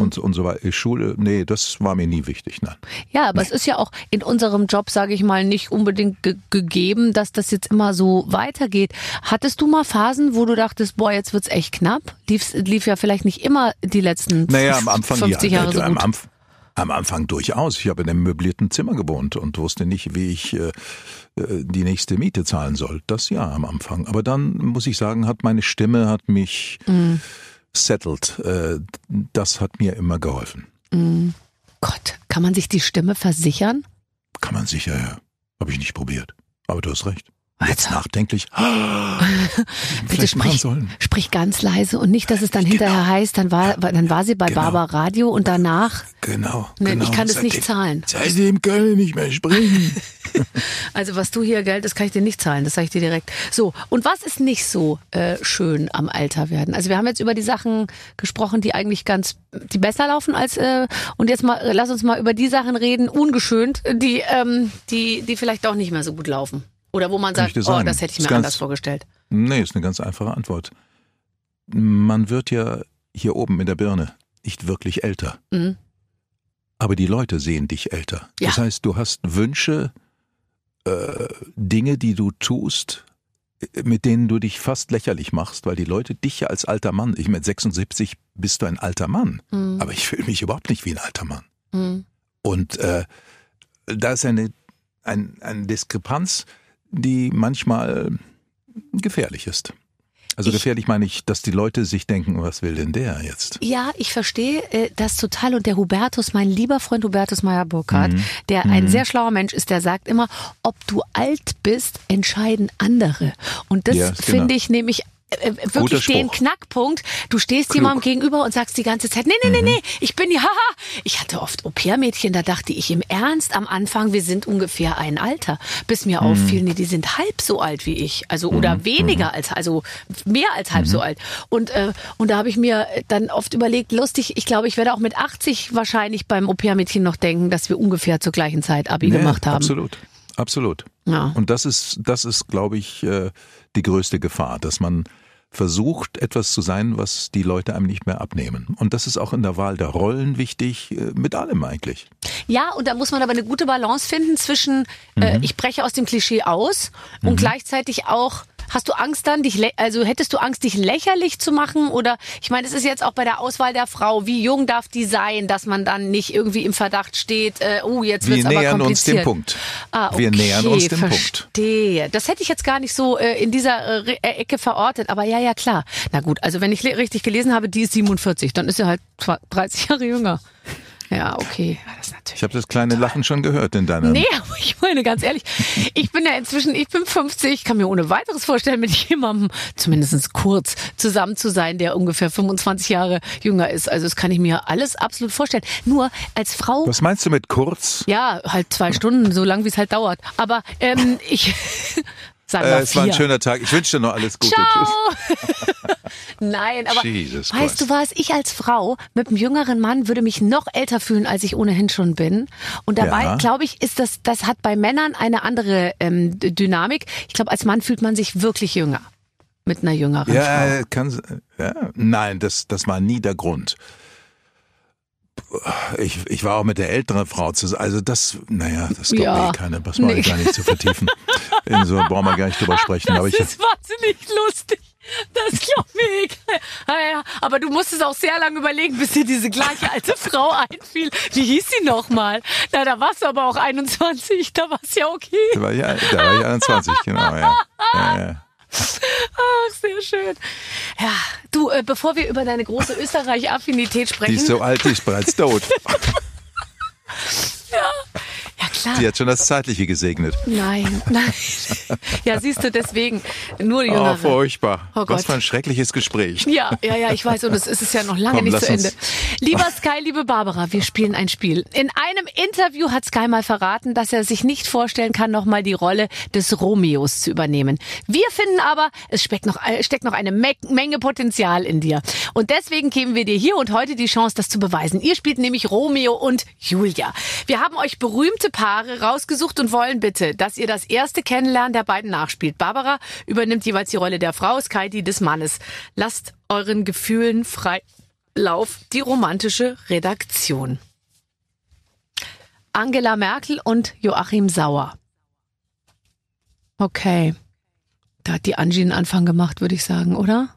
S4: und, und so weiter. Schule, nee, das war mir nie wichtig, nein.
S2: Ja, aber es ist ja auch in unserem Job, sage ich mal, nicht unbedingt ge gegeben, dass das jetzt immer so weitergeht. Hattest du mal Phasen, wo du dachtest, boah, jetzt wird's echt knapp? Lief, lief ja vielleicht nicht immer die letzten
S4: Naja, am Anfang
S2: 50
S4: ja,
S2: Jahre so
S4: am,
S2: gut.
S4: Anf am Anfang durchaus. Ich habe in einem möblierten Zimmer gewohnt und wusste nicht, wie ich äh, äh, die nächste Miete zahlen soll. Das ja am Anfang. Aber dann muss ich sagen, hat meine Stimme hat mich
S2: Mhm.
S4: Settled. Äh, das hat mir immer geholfen.
S2: Gott, kann man sich die Stimme versichern?
S4: Kann man sicher, ja. Habe ich nicht probiert. Aber du hast recht. Jetzt nachdenklich.
S2: Bitte sprich, sprich ganz leise und nicht, dass es dann hinterher heißt, dann war, dann war sie bei
S4: Genau.
S2: Barbara Radio und danach,
S4: Genau.
S2: Nee,
S4: genau.
S2: ich kann das nicht zahlen.
S4: Seitdem kann ich nicht mehr springen.
S2: also was du hier Geld, das kann ich dir nicht zahlen, das sage ich dir direkt. So, und was ist nicht so äh, schön am Alter werden? Also wir haben jetzt über die Sachen gesprochen, die eigentlich ganz, die besser laufen als, äh, und jetzt mal, lass uns mal über die Sachen reden, ungeschönt, die, ähm, die, die vielleicht doch nicht mehr so gut laufen. Oder wo man
S4: Kann
S2: sagt, oh, das hätte ich mir
S4: ganz-
S2: anders vorgestellt.
S4: nee, ist eine ganz einfache Antwort. Man wird ja hier oben in der Birne nicht wirklich älter.
S2: Mhm.
S4: Aber die Leute sehen dich älter.
S2: Ja.
S4: Das heißt, du hast Wünsche, äh, Dinge, die du tust, mit denen du dich fast lächerlich machst, weil die Leute dich ja als alter Mann, ich mit 76 bist du ein alter Mann,
S2: Mhm.
S4: aber ich fühle mich überhaupt nicht wie ein alter Mann.
S2: Mhm.
S4: Und äh, da ist eine, ein, eine Diskrepanz, die manchmal gefährlich ist. Also
S2: Ich-
S4: gefährlich meine ich, dass die Leute sich denken, was will denn der jetzt?
S2: Ja, ich verstehe äh, das total. Und der Hubertus, mein lieber Freund Hubertus Meyer-Burkhardt,
S4: Mhm.
S2: der ein sehr schlauer Mensch ist, der sagt immer, ob du alt bist, entscheiden andere. Und das
S4: Ja, genau.
S2: finde ich nämlich äh, äh, wirklich den. Knackpunkt. Du stehst
S4: Klug. Mhm.
S2: jemandem gegenüber und sagst die ganze Zeit, nee, nee, nee, nee, ich bin ja, haha. Ich hatte oft Au-pair-Mädchen, da dachte ich im Ernst am Anfang, wir sind ungefähr ein Alter. Bis mir
S4: Mhm.
S2: auffiel, nee, die sind halb so alt wie ich. Also, oder weniger als, also mehr als halb
S4: Mhm.
S2: so alt. Und, äh, und da habe ich mir dann oft überlegt, lustig, ich glaube, ich werde auch mit 80 wahrscheinlich beim Au-pair-Mädchen noch denken, dass wir ungefähr zur gleichen Zeit Abi
S4: Ja,
S2: gemacht haben.
S4: Absolut, absolut.
S2: Ja.
S4: Und das ist, das ist, glaube ich, äh, die größte Gefahr, dass man versucht, etwas zu sein, was die Leute einem nicht mehr abnehmen. Und das ist auch in der Wahl der Rollen wichtig, äh, mit allem eigentlich.
S2: Ja, und da muss man aber eine gute Balance finden zwischen, äh,
S4: Mhm.
S2: ich breche aus dem Klischee aus und gleichzeitig auch, hast du Angst dann, dich, also hättest du Angst, dich lächerlich zu machen? Oder ich meine, es ist jetzt auch bei der Auswahl der Frau, wie jung darf die sein, dass man dann nicht irgendwie im Verdacht steht, äh, oh, jetzt
S4: Wir
S2: wird's aber
S4: nähern uns
S2: kompliziert.
S4: dem Punkt.
S2: Ah, okay,
S4: Wir nähern uns dem Punkt.
S2: verstehe. Das hätte ich jetzt gar nicht so äh, in dieser äh, äh, Ecke verortet, aber ja, ja, klar. Na gut, also wenn ich richtig gelesen habe, die ist 47, dann ist sie halt zwa- 30 Jahre jünger. Ja, okay. Ja, das natürlich
S4: Ich habe das kleine Lachen schon gehört in deiner.
S2: Nee, aber ich meine ganz ehrlich, ich bin ja inzwischen, ich bin 50, kann mir ohne weiteres vorstellen, mit jemandem zumindest kurz zusammen zu sein, der ungefähr 25 Jahre jünger ist. Also das kann ich mir alles absolut vorstellen. Nur als Frau,
S4: Was meinst du mit kurz?
S2: ja, halt zwei Stunden, so lang wie es halt dauert. Aber ähm, ich sagen wir
S4: Äh, es war ein schöner Tag. Ich wünsche dir noch alles Gute.
S2: Ciao.
S4: Tschüss.
S2: Nein, aber
S4: Jesus
S2: weißt
S4: Christ.
S2: du was? Ich als Frau mit einem jüngeren Mann würde mich noch älter fühlen, als ich ohnehin schon bin. Und dabei,
S4: Ja.
S2: glaube ich, ist das, das hat bei Männern eine andere ähm, Dynamik. Ich glaube, als Mann fühlt man sich wirklich jünger mit einer jüngeren Frau.
S4: Ja, kann, ja, nein, das, das war nie der Grund. Ich, ich war auch mit der älteren Frau zusammen. Also das, naja, das glaubt
S2: Ja.
S4: mir eh keiner. Das war
S2: Nee.
S4: gar nicht zu vertiefen. In so brauchen wir gar nicht drüber sprechen.
S2: Das
S4: Aber ich,
S2: ist wahnsinnig lustig. Das mir egal. Ah, ja, aber du musstest auch sehr lange überlegen, bis dir diese gleiche alte Frau einfiel. Wie hieß sie nochmal? Na, da warst du aber auch 21, da war's ja okay.
S4: da war ich, da war ich 21, genau, ja. ja.
S2: Ach, sehr schön. Ja, du, äh, bevor wir über deine große Österreich-Affinität
S4: Die
S2: sprechen.
S4: ist so alt, die ist bereits tot.
S2: ja, klar.
S4: Die hat schon das Zeitliche gesegnet.
S2: Nein, nein. Ja, siehst du, deswegen nur
S4: Oh,
S2: Jüngere.
S4: furchtbar.
S2: Oh Gott.
S4: Was für ein schreckliches Gespräch.
S2: Ja, ja, ja, ich weiß, und es ist es ja noch lange
S4: Komm,
S2: nicht zu Ende. Lieber Sky, liebe Barbara, wir spielen ein Spiel. In einem Interview hat Sky mal verraten, dass er sich nicht vorstellen kann, nochmal die Rolle des Romeos zu übernehmen. Wir finden aber, es steckt noch, äh, steckt noch eine Me Menge Potenzial in dir. Und deswegen geben wir dir hier und heute die Chance, das zu beweisen. Ihr spielt nämlich Romeo und Julia. Wir haben euch berühmte Paare rausgesucht und wollen bitte, dass ihr das erste Kennenlernen der beiden nachspielt. Barbara übernimmt jeweils die Rolle der Frau, Sky die des Mannes. Lasst euren Gefühlen frei Lauf, die romantische Redaktion. Angela Merkel und Joachim Sauer. Okay. Da hat die Angie einen Anfang gemacht, würde ich sagen, oder?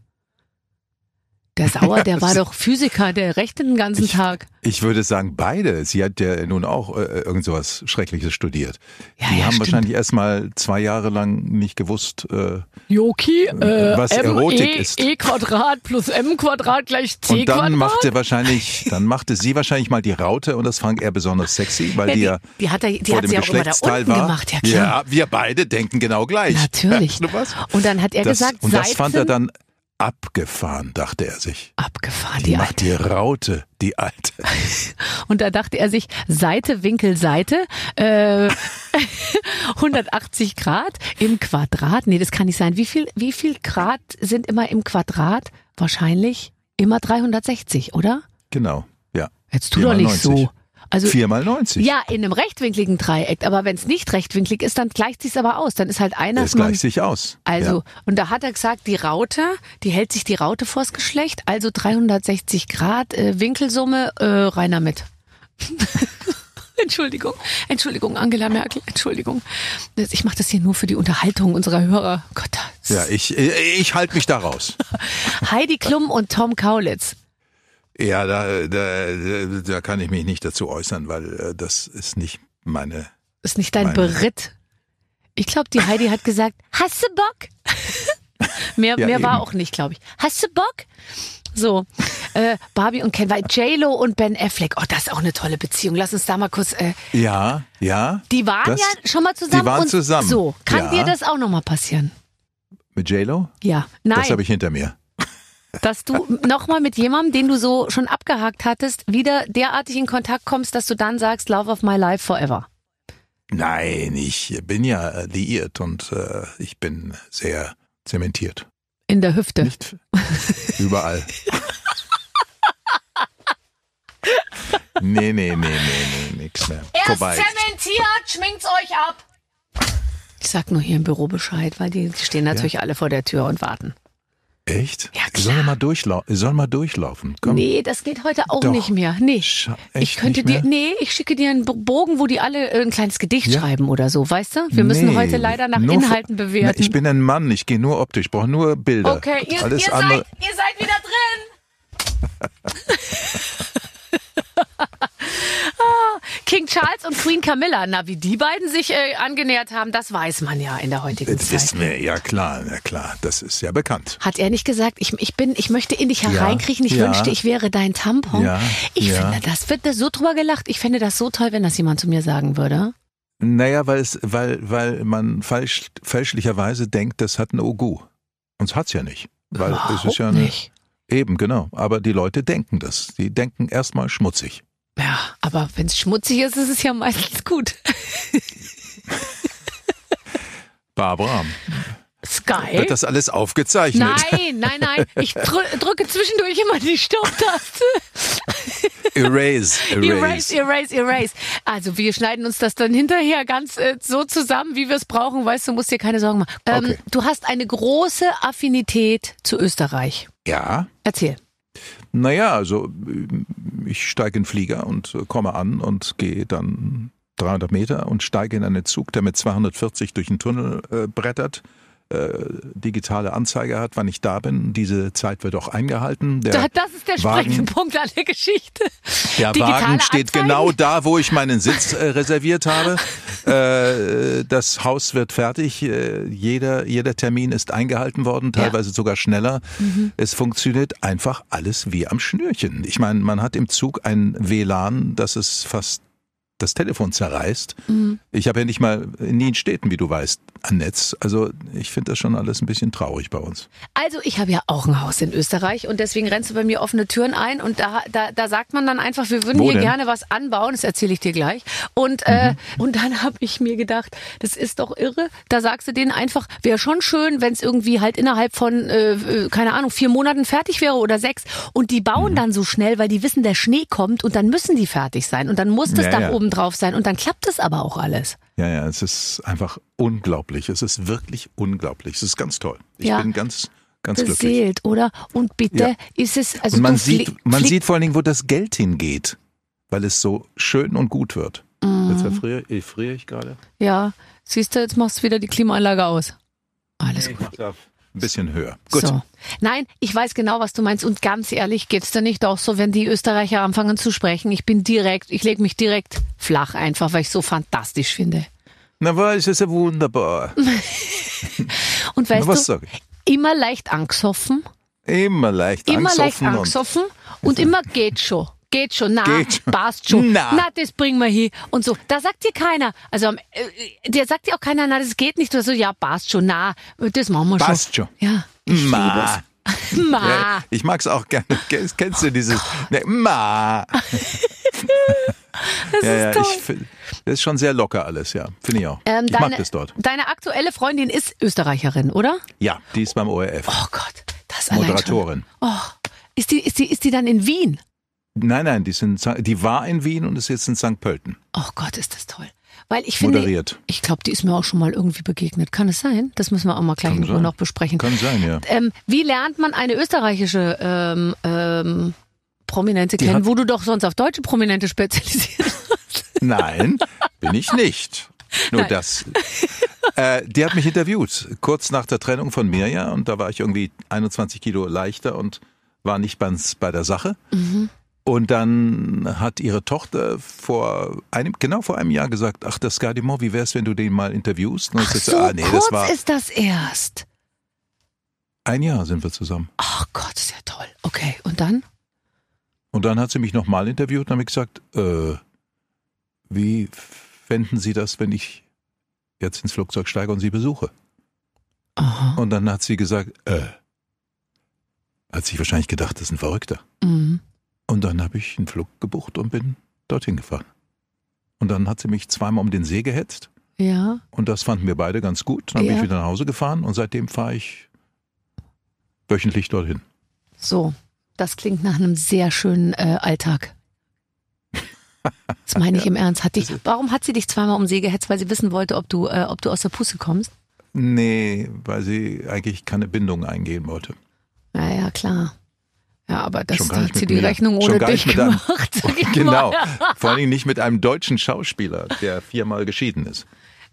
S2: Der Sauer, der war doch Physiker, der rechnet den ganzen Tag.
S4: Ich würde sagen, beide. Sie hat ja nun auch äh, irgend sowas Schreckliches studiert.
S2: Ja,
S4: die
S2: ja,
S4: haben
S2: stimmt.
S4: wahrscheinlich erst mal zwei Jahre lang nicht gewusst, äh,
S2: Joki, äh,
S4: Was
S2: M,
S4: Erotik
S2: e,
S4: ist.
S2: E Quadrat plus M Quadrat gleich C
S4: und dann
S2: Quadrat.
S4: machte wahrscheinlich, dann machte sie wahrscheinlich mal die Raute und das fand er besonders sexy, weil
S2: Ja,
S4: die,
S2: die-
S4: ja
S2: die hat er- die
S4: vor
S2: hat
S4: dem
S2: sie auch immer da unten
S4: war.
S2: gemacht, ja, klar.
S4: Ja, wir beide denken genau gleich.
S2: Natürlich. Und dann hat er
S4: das,
S2: gesagt,
S4: und das fand er dann abgefahren, dachte er sich.
S2: Abgefahren,
S4: Die
S2: die
S4: macht
S2: alte.
S4: die Raute, die alte.
S2: Und da dachte er sich, Seite, Winkel, Seite, äh, 180 Grad im Quadrat. Nee, das kann nicht sein. Wie viel, wie viel Grad sind immer im Quadrat? Wahrscheinlich immer 360, oder?
S4: Genau, ja.
S2: Jetzt tu
S4: Vier
S2: doch nicht
S4: 90.
S2: so. Also,
S4: Vier mal 90.
S2: ja, in einem rechtwinkligen Dreieck. Aber wenn es nicht rechtwinklig ist, dann gleicht sich's aber aus. Dann ist halt einer
S4: Das gleicht sich aus.
S2: Also,
S4: Ja.
S2: und da hat er gesagt, die Raute, die hält sich die Raute vors Geschlecht, also 360 Grad äh, Winkelsumme, äh, reiner mit. Entschuldigung, Entschuldigung, Angela Merkel, Entschuldigung. Ich mache das hier nur für die Unterhaltung unserer Hörer. Gott,
S4: Ja, ich, ich halte mich da raus.
S2: Heidi Klum und Tom Kaulitz.
S4: Ja, da, da, da kann ich mich nicht dazu äußern, weil äh, das ist nicht meine.
S2: Ist nicht dein
S4: Meine-
S2: Beritt. Ich glaube, die Heidi hat gesagt, hast du Bock? mehr
S4: Ja,
S2: mehr war auch nicht, glaube ich. Hast du Bock? So, äh, Barbie und Ken, weil J-Lo und Ben Affleck, oh, das ist auch eine tolle Beziehung. Lass uns da mal kurz, äh,
S4: Ja, ja.
S2: die waren
S4: Das-
S2: ja schon mal zusammen.
S4: die waren
S2: und
S4: zusammen.
S2: So, kann
S4: Ja.
S2: dir das auch noch mal passieren?
S4: Mit J-Lo?
S2: Ja,
S4: Das
S2: nein,
S4: habe ich hinter mir.
S2: Dass du noch mal mit jemandem, den du so schon abgehakt hattest, wieder derartig in Kontakt kommst, dass du dann sagst, Love of my life forever.
S4: Nein, ich bin ja äh, liiert und äh, ich bin sehr zementiert.
S2: In der Hüfte.
S4: Nicht überall. Nee, nee, nee, nee, nee, nix mehr. Vorbei.
S2: zementiert, schminkt's euch ab. Ich sag nur hier im Büro Bescheid, weil die stehen natürlich alle vor der Tür und warten.
S4: Echt?
S2: Ja, klar.
S4: mal durchlaufen. Sollen mal durchlaufen. Komm.
S2: Nee, das geht heute auch
S4: Doch.
S2: nicht mehr. Nee.
S4: Scha-
S2: Ich könnte dir, nee, ich schicke dir einen Bo- Bogen, wo die alle ein kleines Gedicht
S4: Ja.
S2: schreiben oder so, weißt du? Wir müssen
S4: Nee,
S2: heute leider nach
S4: nur
S2: Inhalten bewerten.
S4: Na, Ich bin ein Mann, ich gehe nur optisch, brauche nur Bilder.
S2: okay, ihr,
S4: Alles
S2: ihr,
S4: andere.
S2: seid, ihr seid wieder drin. King Charles und Queen Camilla, na, wie die beiden sich äh, angenähert haben, das weiß man ja in der heutigen
S4: Das
S2: Zeit.
S4: wissen wir, ja klar, ja klar, das ist ja bekannt.
S2: Hat er nicht gesagt, ich, ich bin, ich möchte in dich hereinkriechen, ich
S4: ja.
S2: wünschte, ich wäre dein Tampon?
S4: Ja,
S2: ich finde, das wird so drüber gelacht. Ich fände das so toll, wenn das jemand zu mir sagen würde.
S4: Naja, weil es, weil, weil man falsch, fälschlicherweise denkt, das hat ein Ogu. Und es hat's ja nicht. Weil es ist
S2: Überhaupt
S4: ja eine,
S2: nicht.
S4: eben, genau. Aber die Leute denken das. Die denken erstmal schmutzig.
S2: Ja, aber wenn es schmutzig ist, ist es ja meistens gut.
S4: Barbara,
S2: Sky?
S4: wird das alles aufgezeichnet?
S2: Nein, nein, nein. Ich drü drücke zwischendurch immer die Stopptaste.
S4: Erase, erase.
S2: Erase, erase, erase. Also wir schneiden uns das dann hinterher ganz äh, so zusammen, wie wir es brauchen. Weißt du, musst dir keine Sorgen machen. Ähm,
S4: Okay.
S2: Du hast eine große Affinität zu Österreich.
S4: Ja,
S2: Erzähl.
S4: Naja, also ich steige in den Flieger und äh, komme an und gehe dann 300 Meter und steige in einen Zug, der mit 240 durch den Tunnel äh, brettert. Äh, digitale Anzeige hat, wann ich da bin. Diese Zeit wird auch eingehalten. Der
S2: Da- Das ist der springende Punkt an der Geschichte.
S4: Der
S2: Digitale
S4: Wagen steht
S2: Anzeigen?
S4: genau da, wo ich meinen Sitz äh, reserviert habe. Äh, das Haus wird fertig. Äh, jeder, jeder Termin ist eingehalten worden,
S2: Ja.
S4: teilweise sogar schneller.
S2: Mhm.
S4: Es funktioniert einfach alles wie am Schnürchen. Ich meine, man hat im Zug ein WLAN, das es fast das Telefon zerreißt.
S2: Mhm.
S4: Ich habe ja nicht mal nie in Städten, wie du weißt, ein Netz. Also ich finde das schon alles ein bisschen traurig bei uns.
S2: Also ich habe ja auch ein Haus in Österreich und deswegen rennst du bei mir offene Türen ein und da, da, da sagt man dann einfach, wir würden
S4: Wo
S2: hier
S4: denn?
S2: gerne was anbauen, das erzähle ich dir gleich. Und, äh, und dann habe ich mir gedacht, das ist doch irre. Da sagst du denen einfach, wäre schon schön, wenn es irgendwie halt innerhalb von, äh, äh, keine Ahnung, vier Monaten fertig wäre oder sechs. Und die bauen dann so schnell, weil die wissen, der Schnee kommt und dann müssen die fertig sein und dann muss das
S4: Ja,
S2: Dach
S4: ja.
S2: oben drauf sein und dann klappt es aber auch alles.
S4: Ja, ja, es ist einfach unglaublich. Es ist wirklich unglaublich. Es ist ganz toll. Ich
S2: Ja.
S4: bin ganz, ganz glücklich.
S2: Beseelt, oder? Und bitte
S4: Ja.
S2: ist es, also
S4: Und man sieht, man sieht vor allen Dingen, wo das Geld hingeht, weil es so schön und gut wird.
S2: Mhm.
S4: Jetzt erfriere, erfriere ich gerade.
S2: Ja, siehst du, jetzt machst du wieder die Klimaanlage aus. Alles gut.
S4: Ein bisschen höher. Gut.
S2: So. Nein, ich weiß genau, was du meinst. Und ganz ehrlich, geht's dir nicht auch so, wenn die Österreicher anfangen zu sprechen? Ich bin direkt, ich lege mich direkt flach einfach, weil ich so fantastisch finde.
S4: Na was, ist ja wunderbar.
S2: Und weißt
S4: Na, was
S2: du,
S4: sag ich?
S2: immer leicht angesoffen,
S4: Immer leicht
S2: immer leicht
S4: angesoffen und
S2: angesoffen und, immer geht schon. Geht schon, na,
S4: Geht schon.
S2: passt schon.
S4: Na.
S2: Na. das bringen wir hier. Und so, da sagt dir keiner, also äh, der sagt dir auch keiner, na, das geht nicht. Oder so, ja, passt schon, na, das machen wir schon.
S4: Passt schon.
S2: Ja, ich
S4: Ma.
S2: Ma.
S4: Ja, ich mag's auch gerne. Kennst du dieses? Ne, ma.
S2: das
S4: Ja, ja,
S2: ist toll.
S4: ich, find- das ist schon sehr locker alles, ja. Finde ich auch.
S2: Ähm,
S4: ich
S2: deine,
S4: mag das dort.
S2: Deine aktuelle Freundin ist Österreicherin, oder?
S4: Ja, die ist beim ORF.
S2: Oh Gott, das allein
S4: Moderatorin.
S2: Oh, ist die, ist die, ist die dann in Wien?
S4: Nein, nein, die, sind, die war in Wien und ist jetzt in St. Pölten.
S2: Oh Gott, ist das toll. Weil ich finde,
S4: Moderiert.
S2: ich glaube, die ist mir auch schon mal irgendwie begegnet. Kann es sein? Das müssen wir auch mal gleich
S4: Kann
S2: in Ruhe
S4: sein.
S2: noch besprechen.
S4: Kann sein, ja.
S2: Ähm, wie lernt man eine österreichische ähm, ähm, Prominente
S4: Die
S2: kennen, wo du doch sonst auf deutsche Prominente spezialisiert bist?
S4: Nein, bin ich nicht. Nur
S2: Nein.
S4: das. Äh, die hat mich interviewt, kurz nach der Trennung von Mirja und da war ich irgendwie 21 Kilo leichter und war nicht ganz bei der Sache.
S2: Mhm.
S4: Und dann hat ihre Tochter vor einem, genau vor einem Jahr gesagt, ach, das Skadimor, wie wär's, wenn du den mal interviewst? Und
S2: Ach so
S4: ah, nee,
S2: kurz
S4: das war
S2: ist das erst.
S4: ein Jahr sind wir zusammen.
S2: Ach Gott, ist ja toll. Okay, und dann?
S4: Und dann hat sie mich nochmal interviewt und habe ich gesagt, äh, wie fänden Sie das, wenn ich jetzt ins Flugzeug steige und Sie besuche?
S2: Aha.
S4: Und dann hat sie gesagt, äh, hat sich wahrscheinlich gedacht, das ist ein Verrückter.
S2: Mhm.
S4: Und dann habe ich einen Flug gebucht und bin dorthin gefahren. Und dann hat sie mich zweimal um den See gehetzt
S2: Ja.
S4: und das fanden wir beide ganz gut. Dann bin
S2: Ja.
S4: ich wieder nach Hause gefahren und seitdem fahre ich wöchentlich dorthin.
S2: So, das klingt nach einem sehr schönen äh, Alltag. Das meine ich im Ernst. Hat dich, warum hat sie dich zweimal um den See gehetzt? Weil sie wissen wollte, ob du, äh, ob du aus der Pusse kommst?
S4: Nee, weil sie eigentlich keine Bindung eingehen wollte.
S2: Ja, ja, klar. Ja, aber das hat sie die
S4: mir.
S2: Rechnung ohne dich
S4: einem-
S2: gemacht. ich
S4: Genau. Vor allen Dingen nicht mit einem deutschen Schauspieler, der viermal geschieden ist.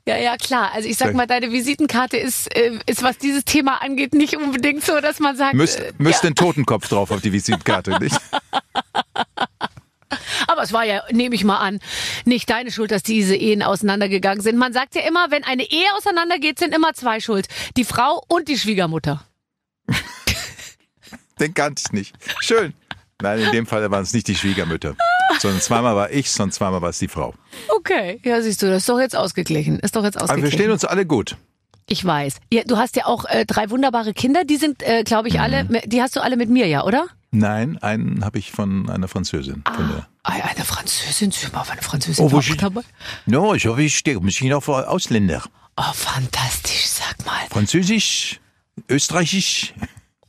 S2: Ja, ja, klar. Also ich sag mal, deine Visitenkarte ist, äh, ist was dieses Thema angeht, nicht unbedingt so, dass man sagt,
S4: Müsst,
S2: äh,
S4: müsst den Totenkopf drauf auf die Visitkarte, nicht?
S2: aber es war ja, nehme ich mal an, nicht deine Schuld, dass diese Ehen auseinandergegangen sind. Man sagt ja immer, wenn eine Ehe auseinandergeht, sind immer zwei schuld. Die Frau und die Schwiegermutter.
S4: Den kannte ich nicht. Schön. Nein, in dem Fall waren es nicht die Schwiegermütter, sondern zweimal war ich, sondern zweimal war es die Frau.
S2: Okay, ja, siehst du, das ist doch jetzt ausgeglichen. Ist doch jetzt
S4: Aber
S2: ausgeglichen.
S4: wir verstehen uns alle gut.
S2: Ich weiß. Ja, du hast ja auch äh, drei wunderbare Kinder, die sind, äh, glaube ich, alle,
S4: Mhm.
S2: die hast du alle mit mir, ja, oder?
S4: Nein, einen habe ich von einer Französin. Von der
S2: Ah, ja, eine Französin, sie war eine Französin
S4: Oh, wo sie-
S2: dabei.
S4: no, ich hoffe, ich stehe auch für Ausländer.
S2: Oh, fantastisch, sag mal.
S4: Französisch, Österreichisch.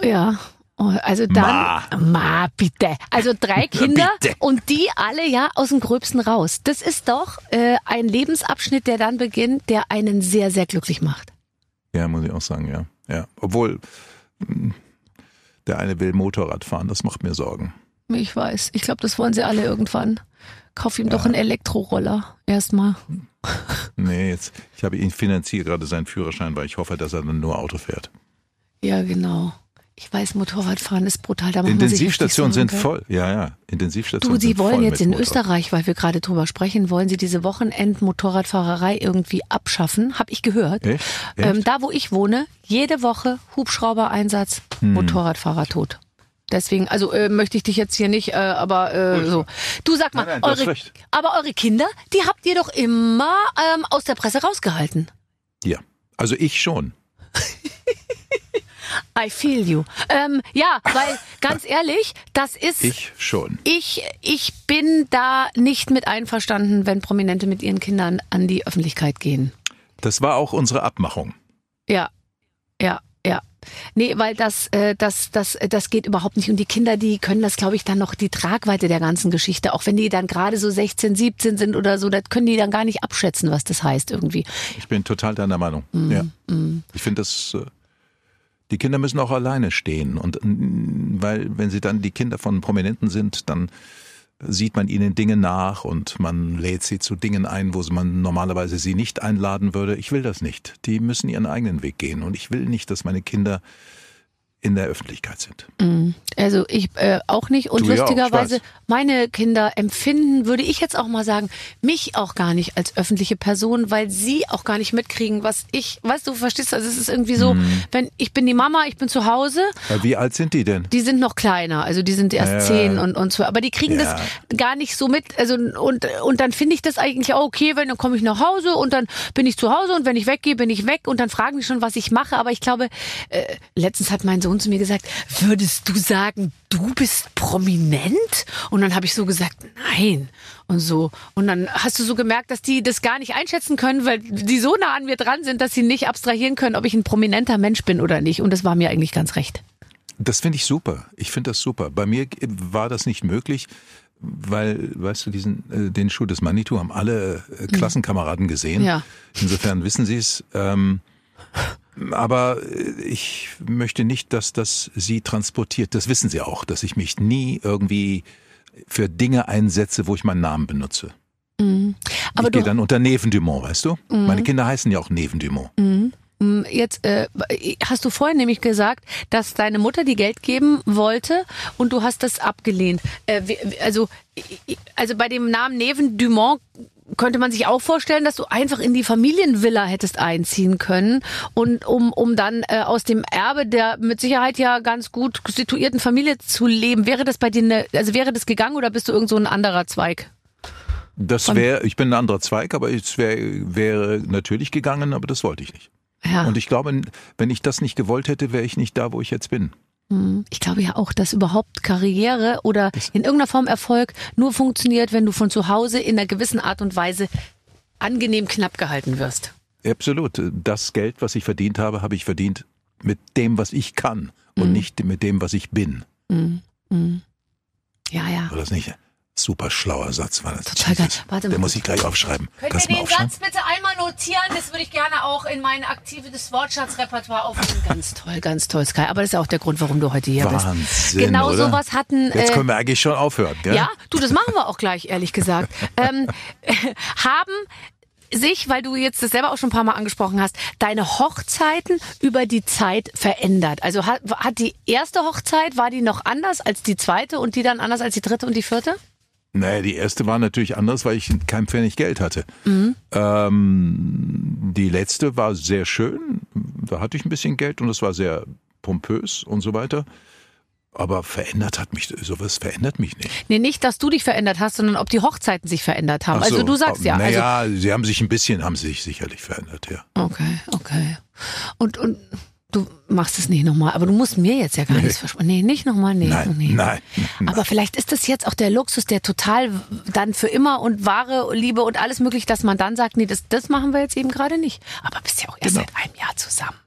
S2: Ja. Oh, Also dann,
S4: Ma.
S2: Ma, bitte. Also drei Kinder
S4: Bitte.
S2: und die alle ja aus dem Gröbsten raus. Das ist doch äh, ein Lebensabschnitt, der dann beginnt, der einen sehr, sehr glücklich macht.
S4: Ja, muss ich auch sagen, ja. ja. Obwohl, mh, der eine will Motorrad fahren, das macht mir Sorgen.
S2: Ich weiß. Ich glaube, das wollen sie alle irgendwann. Kauf ihm doch einen Elektroroller erstmal.
S4: Nee, jetzt, ich habe ihn finanziert gerade seinen Führerschein, weil ich hoffe, dass er dann nur Auto fährt.
S2: Ja, genau. Ich weiß, Motorradfahren ist brutal. Da
S4: Intensivstationen sind voll. Ja, ja.
S2: Du,
S4: Intensivstationen
S2: Sie
S4: sind
S2: wollen jetzt in
S4: Motorrad.
S2: Österreich, weil wir gerade drüber sprechen, wollen Sie diese Wochenend-Motorradfahrerei irgendwie abschaffen? Hab ich gehört.
S4: Echt? Echt?
S2: Ähm, da, wo ich wohne, jede Woche Hubschrauber-Einsatz,
S4: Hm.
S2: Motorradfahrer tot. Deswegen, also äh, möchte ich dich jetzt hier nicht, äh, aber äh, so. Du sag mal,
S4: Nein, nein, du
S2: eure, aber eure Kinder, die habt ihr doch immer ähm, aus der Presse rausgehalten.
S4: Ja. Also ich schon.
S2: I feel you. Ähm, ja, weil ganz ehrlich, das ist
S4: Ich schon.
S2: Ich, ich bin da nicht mit einverstanden, wenn Prominente mit ihren Kindern an die Öffentlichkeit gehen.
S4: Das war auch unsere Abmachung.
S2: Ja, ja, ja. Nee, weil das, äh, das, das, das geht überhaupt nicht. Und die Kinder, die können das, glaube ich, dann noch die Tragweite der ganzen Geschichte, auch wenn die dann gerade so 16, 17 sind oder so, das können die dann gar nicht abschätzen, was das heißt irgendwie.
S4: Ich bin total deiner Meinung.
S2: Mhm,
S4: Ja. Ich finde, das, äh, die Kinder müssen auch alleine stehen. Und weil, wenn sie dann die Kinder von Prominenten sind, dann sieht man ihnen Dinge nach und man lädt sie zu Dingen ein, wo man normalerweise sie nicht einladen würde. Ich will das nicht. Die müssen ihren eigenen Weg gehen und ich will nicht, dass meine Kinder in der Öffentlichkeit sind.
S2: Also ich äh, auch nicht. Und
S4: Du ja
S2: lustigerweise,
S4: weiß.
S2: meine Kinder empfinden, würde ich jetzt auch mal sagen, mich auch gar nicht als öffentliche Person, weil sie auch gar nicht mitkriegen, was ich, weißt du, verstehst du, also es ist irgendwie so,
S4: Mhm.
S2: wenn ich bin die Mama, ich bin zu Hause,
S4: Ja, Wie alt sind die denn?
S2: die sind noch kleiner, also die sind erst
S4: Ja.
S2: zehn und, und so, aber die kriegen
S4: Ja.
S2: das gar nicht so mit, also und, und dann finde ich das eigentlich auch okay, wenn dann komme ich nach Hause und dann bin ich zu Hause und wenn ich weggehe, bin ich weg und dann fragen die schon, was ich mache, aber ich glaube, äh, letztens hat mein Sohn zu mir gesagt, würdest du sagen, du bist prominent? Und dann habe ich so gesagt, nein. Und so. Und dann hast du so gemerkt, dass die das gar nicht einschätzen können, weil die so nah an mir dran sind, dass sie nicht abstrahieren können, ob ich ein prominenter Mensch bin oder nicht. Und das war mir eigentlich ganz recht.
S4: Das finde ich super. Ich finde das super. Bei mir war das nicht möglich, weil, weißt du, diesen, äh, den Schuh des Manitou haben alle äh, Klassenkameraden gesehen.
S2: Ja.
S4: Insofern wissen sie es. Ähm, aber äh, ich möchte nicht, dass das sie transportiert. Das wissen sie auch, dass ich mich nie irgendwie für Dinge einsetze, wo ich meinen Namen benutze.
S2: Aber
S4: ich gehe dann unter Neven Dumont, weißt du? Meine Kinder heißen ja auch Neven Dumont.
S2: Jetzt äh, hast du vorhin nämlich gesagt, dass deine Mutter dir Geld geben wollte und du hast das abgelehnt. Äh, also, also bei dem Namen Neven Dumont könnte man sich auch vorstellen, dass du einfach in die Familienvilla hättest einziehen können und um, um dann äh, aus dem Erbe der mit Sicherheit ja ganz gut situierten Familie zu leben. Wäre das bei dir eine, also wäre das gegangen oder bist du irgend so ein anderer Zweig?
S4: Das wäre, ich bin ein anderer Zweig, aber es wär, wäre natürlich gegangen, aber das wollte ich nicht.
S2: Ja.
S4: Und ich glaube, wenn ich das nicht gewollt hätte, wäre ich nicht da, wo ich jetzt bin.
S2: Ich glaube ja auch, dass überhaupt Karriere oder in irgendeiner Form Erfolg nur funktioniert, wenn du von zu Hause in einer gewissen Art und Weise angenehm knapp gehalten wirst.
S4: Absolut. Das Geld, was ich verdient habe, habe ich verdient mit dem, was ich kann und nicht mit dem, was ich bin.
S2: Ja, ja.
S4: War das nicht? Super schlauer Satz war das.
S2: Total geil. Warte mal
S4: Der muss ich gleich aufschreiben.
S2: Könnt ihr den
S4: aufschreiben?
S2: Satz bitte einmal notieren? Das würde ich gerne auch in mein aktives Wortschatzrepertoire aufnehmen. Ganz toll, ganz toll, Sky. Aber das ist ja auch der Grund, warum du heute hier
S4: Wahnsinn,
S2: bist. Genau
S4: oder?
S2: sowas hatten.
S4: Jetzt
S2: äh,
S4: können wir eigentlich schon aufhören, gell?
S2: Ja, du, das machen wir auch gleich, ehrlich gesagt. ähm, haben sich, weil du jetzt das selber auch schon ein paar Mal angesprochen hast, deine Hochzeiten über die Zeit verändert? Also hat, hat die erste Hochzeit, war die noch anders als die zweite und die dann anders als die dritte und die vierte?
S4: Naja, die erste war natürlich anders, weil ich kein Pfennig Geld hatte. Ähm, die letzte war sehr schön. Da hatte ich ein bisschen Geld und es war sehr pompös und so weiter. Aber verändert hat mich, sowas verändert mich nicht.
S2: Nee, nicht, dass du dich verändert hast, sondern ob die Hochzeiten sich verändert haben.
S4: Ach so,
S2: also du sagst ja. Also,
S4: Naja, sie haben sich ein bisschen, haben sich sicherlich verändert, ja.
S2: okay, okay. Und, und du machst es nicht nochmal, aber du musst mir jetzt ja gar nichts versprechen. Nee, nicht nochmal, nee.
S4: Nein,
S2: nee.
S4: nein,
S2: Aber vielleicht ist das jetzt auch der Luxus, der total dann für immer und wahre Liebe und alles möglich, dass man dann sagt, nee, das, das machen wir jetzt eben gerade nicht. Aber bist ja auch erst
S4: Genau.
S2: seit einem Jahr zusammen.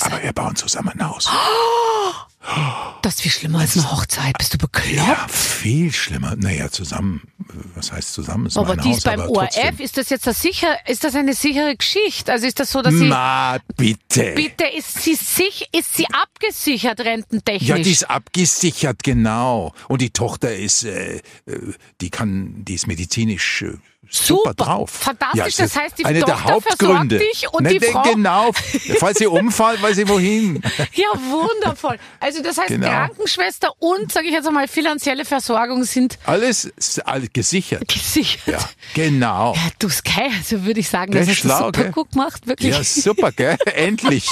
S4: Aber wir bauen zusammen ein Haus.
S2: Das ist viel schlimmer als eine Hochzeit. Bist du bekloppt?
S4: Ja, viel schlimmer. Naja, zusammen, was heißt zusammen? Ist
S2: aber
S4: mein
S2: die
S4: Haus,
S2: beim
S4: aber
S2: ORF,
S4: trotzdem.
S2: ist das jetzt das sicher, ist das eine sichere Geschichte? Also ist das so, dass sie,
S4: Ma, bitte.
S2: bitte, ist sie sich, ist sie abgesichert rententechnisch?
S4: Ja, die ist abgesichert, genau. Und die Tochter ist, äh, äh, die kann, die ist medizinisch äh, super,
S2: Super.
S4: drauf.
S2: Fantastisch,
S4: Ja,
S2: das
S4: ist
S2: heißt, die
S4: eine
S2: Tochter
S4: der Hauptgründe.
S2: versorgt dich und
S4: Ne,
S2: die Frau-
S4: Genau. Falls sie umfällt, weiß sie wohin.
S2: Ja, wundervoll. Also das heißt,
S4: Genau.
S2: Krankenschwester und, sage ich jetzt einmal, finanzielle Versorgung sind
S4: Alles ist all- gesichert.
S2: gesichert.
S4: Ja, genau.
S2: Ja, du Sky, also würde ich sagen,
S4: Der
S2: das
S4: ist schlau,
S2: super
S4: gell?
S2: gut gemacht, wirklich.
S4: Ja, super, gell? Endlich.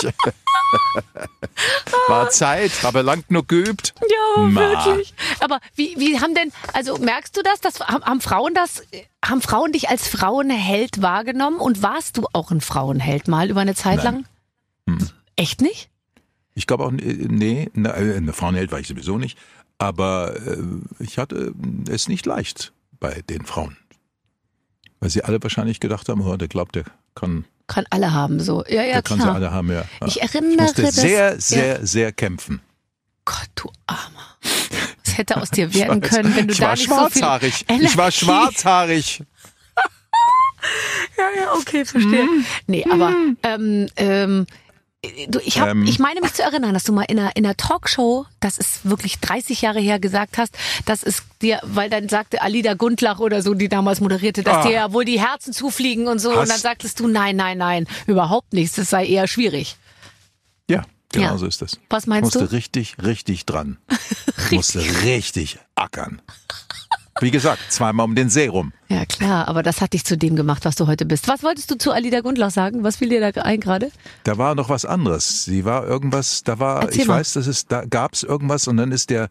S4: War Zeit, aber lang nur geübt.
S2: Ja,
S4: Ma.
S2: wirklich. Aber wie, wie haben denn, also merkst du das, dass, haben, Frauen das, haben Frauen dich als Frauenheld wahrgenommen und warst du auch ein Frauenheld mal über eine Zeit
S4: Nein. Hm.
S2: lang? Echt nicht?
S4: Ich glaube auch, äh, nee, ne, äh, eine Frauenheld war ich sowieso nicht. Aber äh, ich hatte es nicht leicht bei den Frauen. Weil sie alle wahrscheinlich gedacht haben, oh, der glaubt, der kann,
S2: Kann alle haben, so. Ja, ja,
S4: der kann sie
S2: klar.
S4: alle haben, ja. Ja.
S2: Ich
S4: Ich
S2: erinnere
S4: musste
S2: das.
S4: sehr,
S2: ja.
S4: sehr, sehr kämpfen.
S2: Gott, du Armer. Was hätte aus dir werden können, wenn du
S4: ich
S2: da
S4: war
S2: nicht so viel
S4: schwarzhaarig.
S2: Energie...
S4: ich war schwarzhaarig.
S2: Ja, ja, okay, verstehe.
S4: Hm.
S2: Nee, aber ähm, ähm, Du, ich, hab,
S4: Ähm.
S2: ich meine mich zu erinnern, dass du mal in einer, in einer Talkshow, das ist wirklich 30 Jahre her, gesagt hast, dass es dir, weil dann sagte Alida Gundlach oder so, die damals moderierte, dass
S4: Ah.
S2: dir ja wohl die Herzen zufliegen und so. Und dann sagtest du, nein, nein, nein, überhaupt nichts. Das sei eher schwierig.
S4: Ja, genau
S2: Ja.
S4: so ist das.
S2: Was meinst
S4: musste
S2: du?
S4: richtig, richtig dran. musste richtig ackern. Wie gesagt, zweimal um den See rum.
S2: Ja, klar, aber das hat dich zu dem gemacht, was du heute bist. Was wolltest du zu Alida Gundlach sagen? Was fiel dir da ein gerade?
S4: Da war noch was anderes. Sie war irgendwas, da war,
S2: Erzähl
S4: ich
S2: mal.
S4: weiß, dass es, da gab's irgendwas und dann ist der,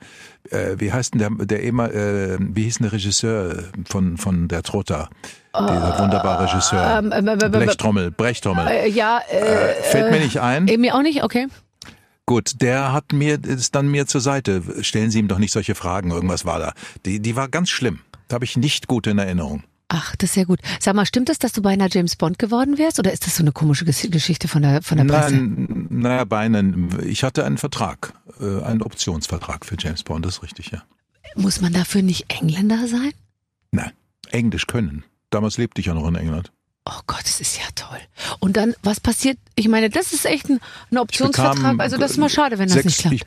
S4: äh, wie heißt denn der, der immer, äh, wie hieß denn der Regisseur von, von der Trotta? Dieser wunderbare Regisseur.
S2: Ähm, ähm, ähm, ähm,
S4: Blechtrommel, Brechtrommel.
S2: Äh, ja, äh,
S4: Fällt mir nicht ein.
S2: äh, mir auch nicht, okay.
S4: Gut, der hat mir, ist dann mir zur Seite. Stellen Sie ihm doch nicht solche Fragen. Irgendwas war da. Die, die war ganz schlimm. Da habe ich nicht gut in Erinnerung.
S2: Ach, das ist sehr gut. Sag mal, stimmt es, dass du beinahe James Bond geworden wärst? Oder ist das so eine komische Ges- Geschichte von der, von der Presse?
S4: Nein, naja, bei einem, ich hatte einen Vertrag, äh, einen Optionsvertrag für James Bond, das ist richtig, ja.
S2: Muss man dafür nicht Engländer sein?
S4: Nein, Englisch können. Damals lebte ich ja noch in England.
S2: Oh Gott, das ist ja toll. Und dann, was passiert? Ich meine, das ist echt ein, ein Optionsvertrag.
S4: bekam,
S2: Also das ist mal schade, wenn das
S4: sechs,
S2: nicht klappt.
S4: Ich,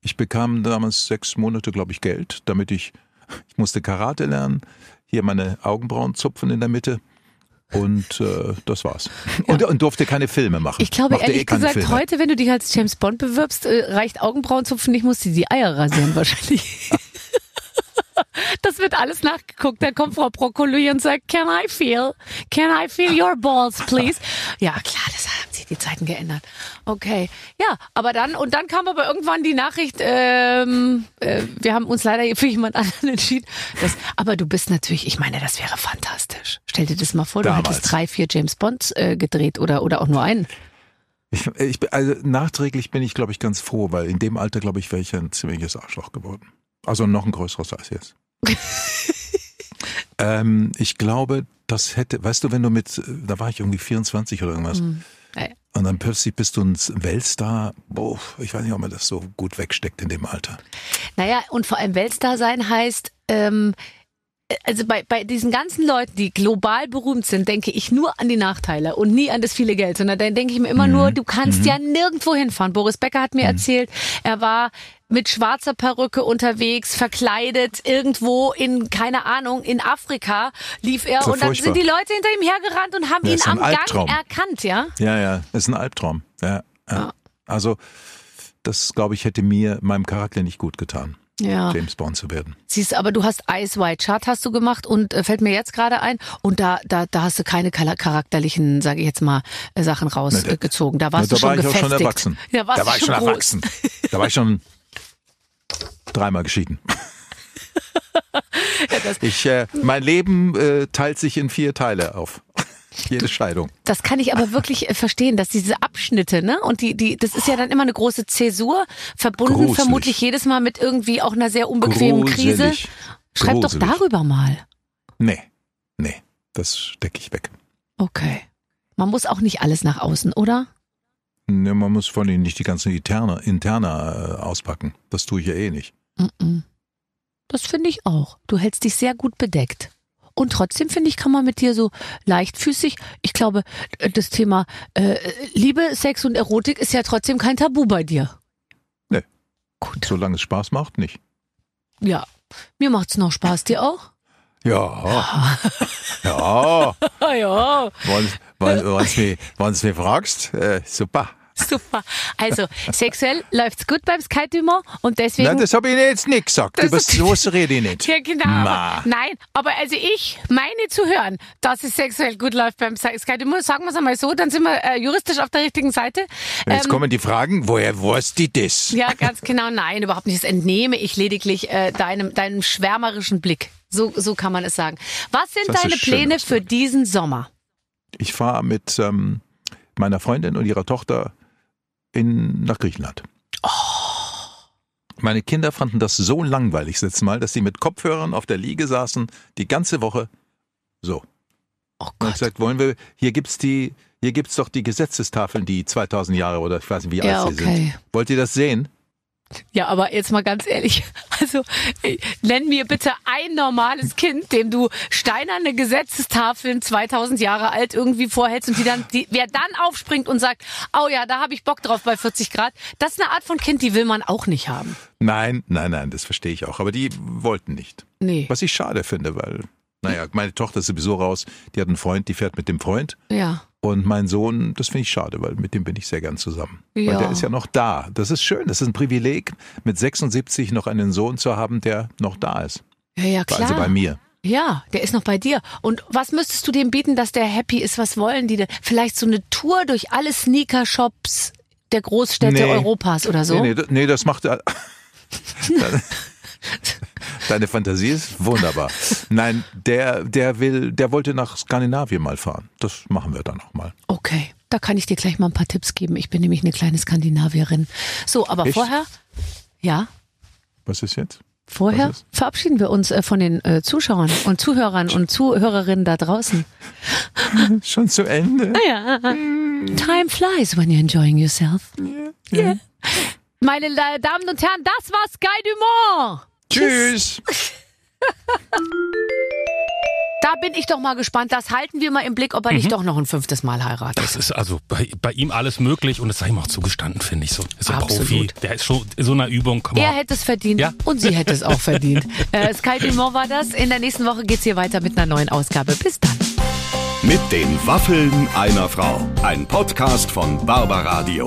S4: ich bekam damals sechs Monate, glaube ich, Geld, damit ich, ich musste Karate lernen, hier meine Augenbrauen zupfen in der Mitte und äh, das war's. Und, und durfte keine Filme machen.
S2: Ich glaube,
S4: Machte
S2: ehrlich
S4: eh
S2: gesagt,
S4: Filme.
S2: heute, wenn du dich als James Bond bewirbst, äh, reicht Augenbrauenzupfen nicht, musst du die Eier rasieren wahrscheinlich. Das wird alles nachgeguckt. Dann kommt Frau Brokkoli und sagt, can I feel? Can I feel your balls, please? Ja, klar, das haben sich die Zeiten geändert. Okay. Ja, aber dann, und dann kam aber irgendwann die Nachricht, ähm, äh, wir haben uns leider für jemand anderen entschieden. Das, aber du bist natürlich, ich meine, das wäre fantastisch. Stell dir das mal vor, du
S4: Damals.
S2: hättest drei, vier James Bonds äh, gedreht oder, oder auch nur einen.
S4: Ich, ich, also nachträglich bin ich, glaube ich, ganz froh, weil in dem Alter, glaube ich, wäre ich ein ziemliches Arschloch geworden. Also noch ein größeres als jetzt. ähm, ich glaube, das hätte, weißt du, wenn du mit, da war ich irgendwie 24 oder irgendwas,
S2: Ja.
S4: und dann plötzlich bist du ein Weltstar, boah, ich weiß nicht, ob man das so gut wegsteckt in dem Alter.
S2: Naja, und vor allem Weltstar sein heißt, ähm, also bei, bei diesen ganzen Leuten, die global berühmt sind, denke ich nur an die Nachteile und nie an das viele Geld, sondern dann denke ich mir immer nur, du kannst ja nirgendwo hinfahren. Boris Becker hat mir erzählt, er war mit schwarzer Perücke unterwegs, verkleidet, irgendwo in, keine Ahnung, in Afrika lief er
S4: ja
S2: und dann
S4: furchtbar.
S2: sind die Leute hinter ihm hergerannt und haben
S4: Ja,
S2: ihn am Gang
S4: Albtraum.
S2: erkannt, ja?
S4: Ja, ja, ist ein Albtraum. Ja, ja. Also, das, glaube ich, hätte mir, meinem Charakter nicht gut getan,
S2: Ja.
S4: James Bond zu werden.
S2: Siehst, aber du hast Ice White Shut hast du gemacht und äh, fällt mir jetzt gerade ein und da da da hast du keine chara- charakterlichen, sage ich jetzt mal, äh, Sachen rausgezogen. Da warst
S4: da
S2: du schon
S4: war ich
S2: gefestigt.
S4: auch schon erwachsen.
S2: Warst
S4: da war ich schon erwachsen. Da war ich schon dreimal geschieden. ich, äh, mein Leben äh, teilt sich in vier Teile auf. Jede Scheidung.
S2: Das kann ich aber wirklich äh, verstehen, dass diese Abschnitte, ne? Und die, die, das ist ja dann immer eine große Zäsur, verbunden
S4: Gruselig.
S2: vermutlich jedes Mal mit irgendwie auch einer sehr unbequemen Krise.
S4: Gruselig.
S2: Schreib doch
S4: Gruselig.
S2: darüber mal.
S4: Nee, nee, das stecke ich weg.
S2: Okay. Man muss auch nicht alles nach außen, oder?
S4: Nee, man muss vor allem nicht die ganzen Interne, Interna äh, auspacken. Das tue ich ja eh nicht.
S2: Mm-mm. Das finde ich auch. Du hältst dich sehr gut bedeckt. Und trotzdem finde ich, kann man mit dir so leichtfüßig, ich glaube, äh, das Thema äh, Liebe, Sex und Erotik ist ja trotzdem kein Tabu bei dir.
S4: Nee.
S2: Gut.
S4: Solange es Spaß macht, nicht.
S2: Ja. Mir macht's noch Spaß, dir auch?
S4: Ja. Ja.
S2: Ja.
S4: Wenn du mir, wenn's mir fragst, äh, super.
S2: Super. Also, sexuell läuft's gut beim Dumont und deswegen.
S4: Nein, das habe ich jetzt nicht gesagt. Über sowas rede ich nicht.
S2: ja, genau.
S4: Ma.
S2: Aber, nein, aber also ich meine zu hören, dass es sexuell gut läuft beim Dumont. Sagen wir es einmal so, dann sind wir äh, juristisch auf der richtigen Seite.
S4: Jetzt
S2: Ähm,
S4: kommen die Fragen, woher weißt die das?
S2: Ja, ganz genau. Nein, überhaupt nicht. Das entnehme ich lediglich äh, deinem, deinem schwärmerischen Blick. So, so kann man es sagen. Was sind
S4: Das
S2: deine Pläne für diesen Sommer?
S4: Ich fahre mit ähm, meiner Freundin und ihrer Tochter in, nach Griechenland.
S2: Oh.
S4: Meine Kinder fanden das so langweilig das letzte Mal, dass sie mit Kopfhörern auf der Liege saßen, die ganze Woche so.
S2: Oh
S4: Und ich
S2: Gott.
S4: gesagt, wollen wir, hier gibt's die, hier gibt's doch die Gesetzestafeln, die 2000 Jahre oder ich weiß nicht, wie
S2: Ja,
S4: alt sie
S2: okay.
S4: sind. Wollt ihr das sehen?
S2: Ja, aber jetzt mal ganz ehrlich, also äh, nenn mir bitte ein normales Kind, dem du steinerne Gesetzestafeln 2000 Jahre alt irgendwie vorhältst und die dann, die, wer dann aufspringt und sagt, oh ja, da habe ich Bock drauf bei 40 Grad, das ist eine Art von Kind, die will man auch nicht haben.
S4: Nein, nein, nein, das verstehe ich auch. Aber die wollten nicht.
S2: Nee.
S4: Was ich schade finde, weil, naja, meine Tochter ist sowieso raus, die hat einen Freund, die fährt mit dem Freund.
S2: Ja.
S4: Und mein Sohn, das finde ich schade, weil mit dem bin ich sehr gern zusammen.
S2: Ja.
S4: Weil der ist ja noch da. Das ist schön. Das ist ein Privileg, mit 76 noch einen Sohn zu haben, der noch da ist.
S2: Ja, ja, klar.
S4: Also bei mir.
S2: Ja, der ist noch bei dir. Und was müsstest du dem bieten, dass der happy ist? Was wollen die denn? Vielleicht so eine Tour durch alle Sneaker-Shops der Großstädte
S4: Nee.
S2: Europas oder so?
S4: Nee, nee, nee, das macht er. Deine Fantasie ist wunderbar. Nein, der, der will, der wollte nach Skandinavien mal fahren. Das machen wir dann auch mal.
S2: Okay, da kann ich dir gleich mal ein paar Tipps geben. Ich bin nämlich eine kleine Skandinavierin. So, aber
S4: Echt?
S2: vorher, ja,
S4: Was ist jetzt?
S2: vorher verabschieden wir uns äh, von den äh, Zuschauern und Zuhörern und Zuhörerinnen da draußen.
S4: Schon zu Ende?
S2: Ja. Time flies when you're enjoying yourself. Yeah. Meine äh, Damen und Herren, das war Sky Dumont.
S4: Tschüss.
S2: Da bin ich doch mal gespannt. Das halten wir mal im Blick, ob er nicht doch noch ein fünftes Mal heiratet.
S3: Das ist also bei, bei ihm alles möglich und das sei ihm auch zugestanden, finde ich so. Ist ein
S2: Absolut.
S3: Profi. Der ist schon in so einer Übung. Komm
S2: Er
S3: mal.
S2: hätte es verdient
S3: Ja.
S2: und sie hätte es auch verdient. Äh, Sky Dumont war das. In der nächsten Woche geht's hier weiter mit einer neuen Ausgabe. Bis dann.
S1: Mit den Waffeln einer Frau. Ein Podcast von Barbaradio.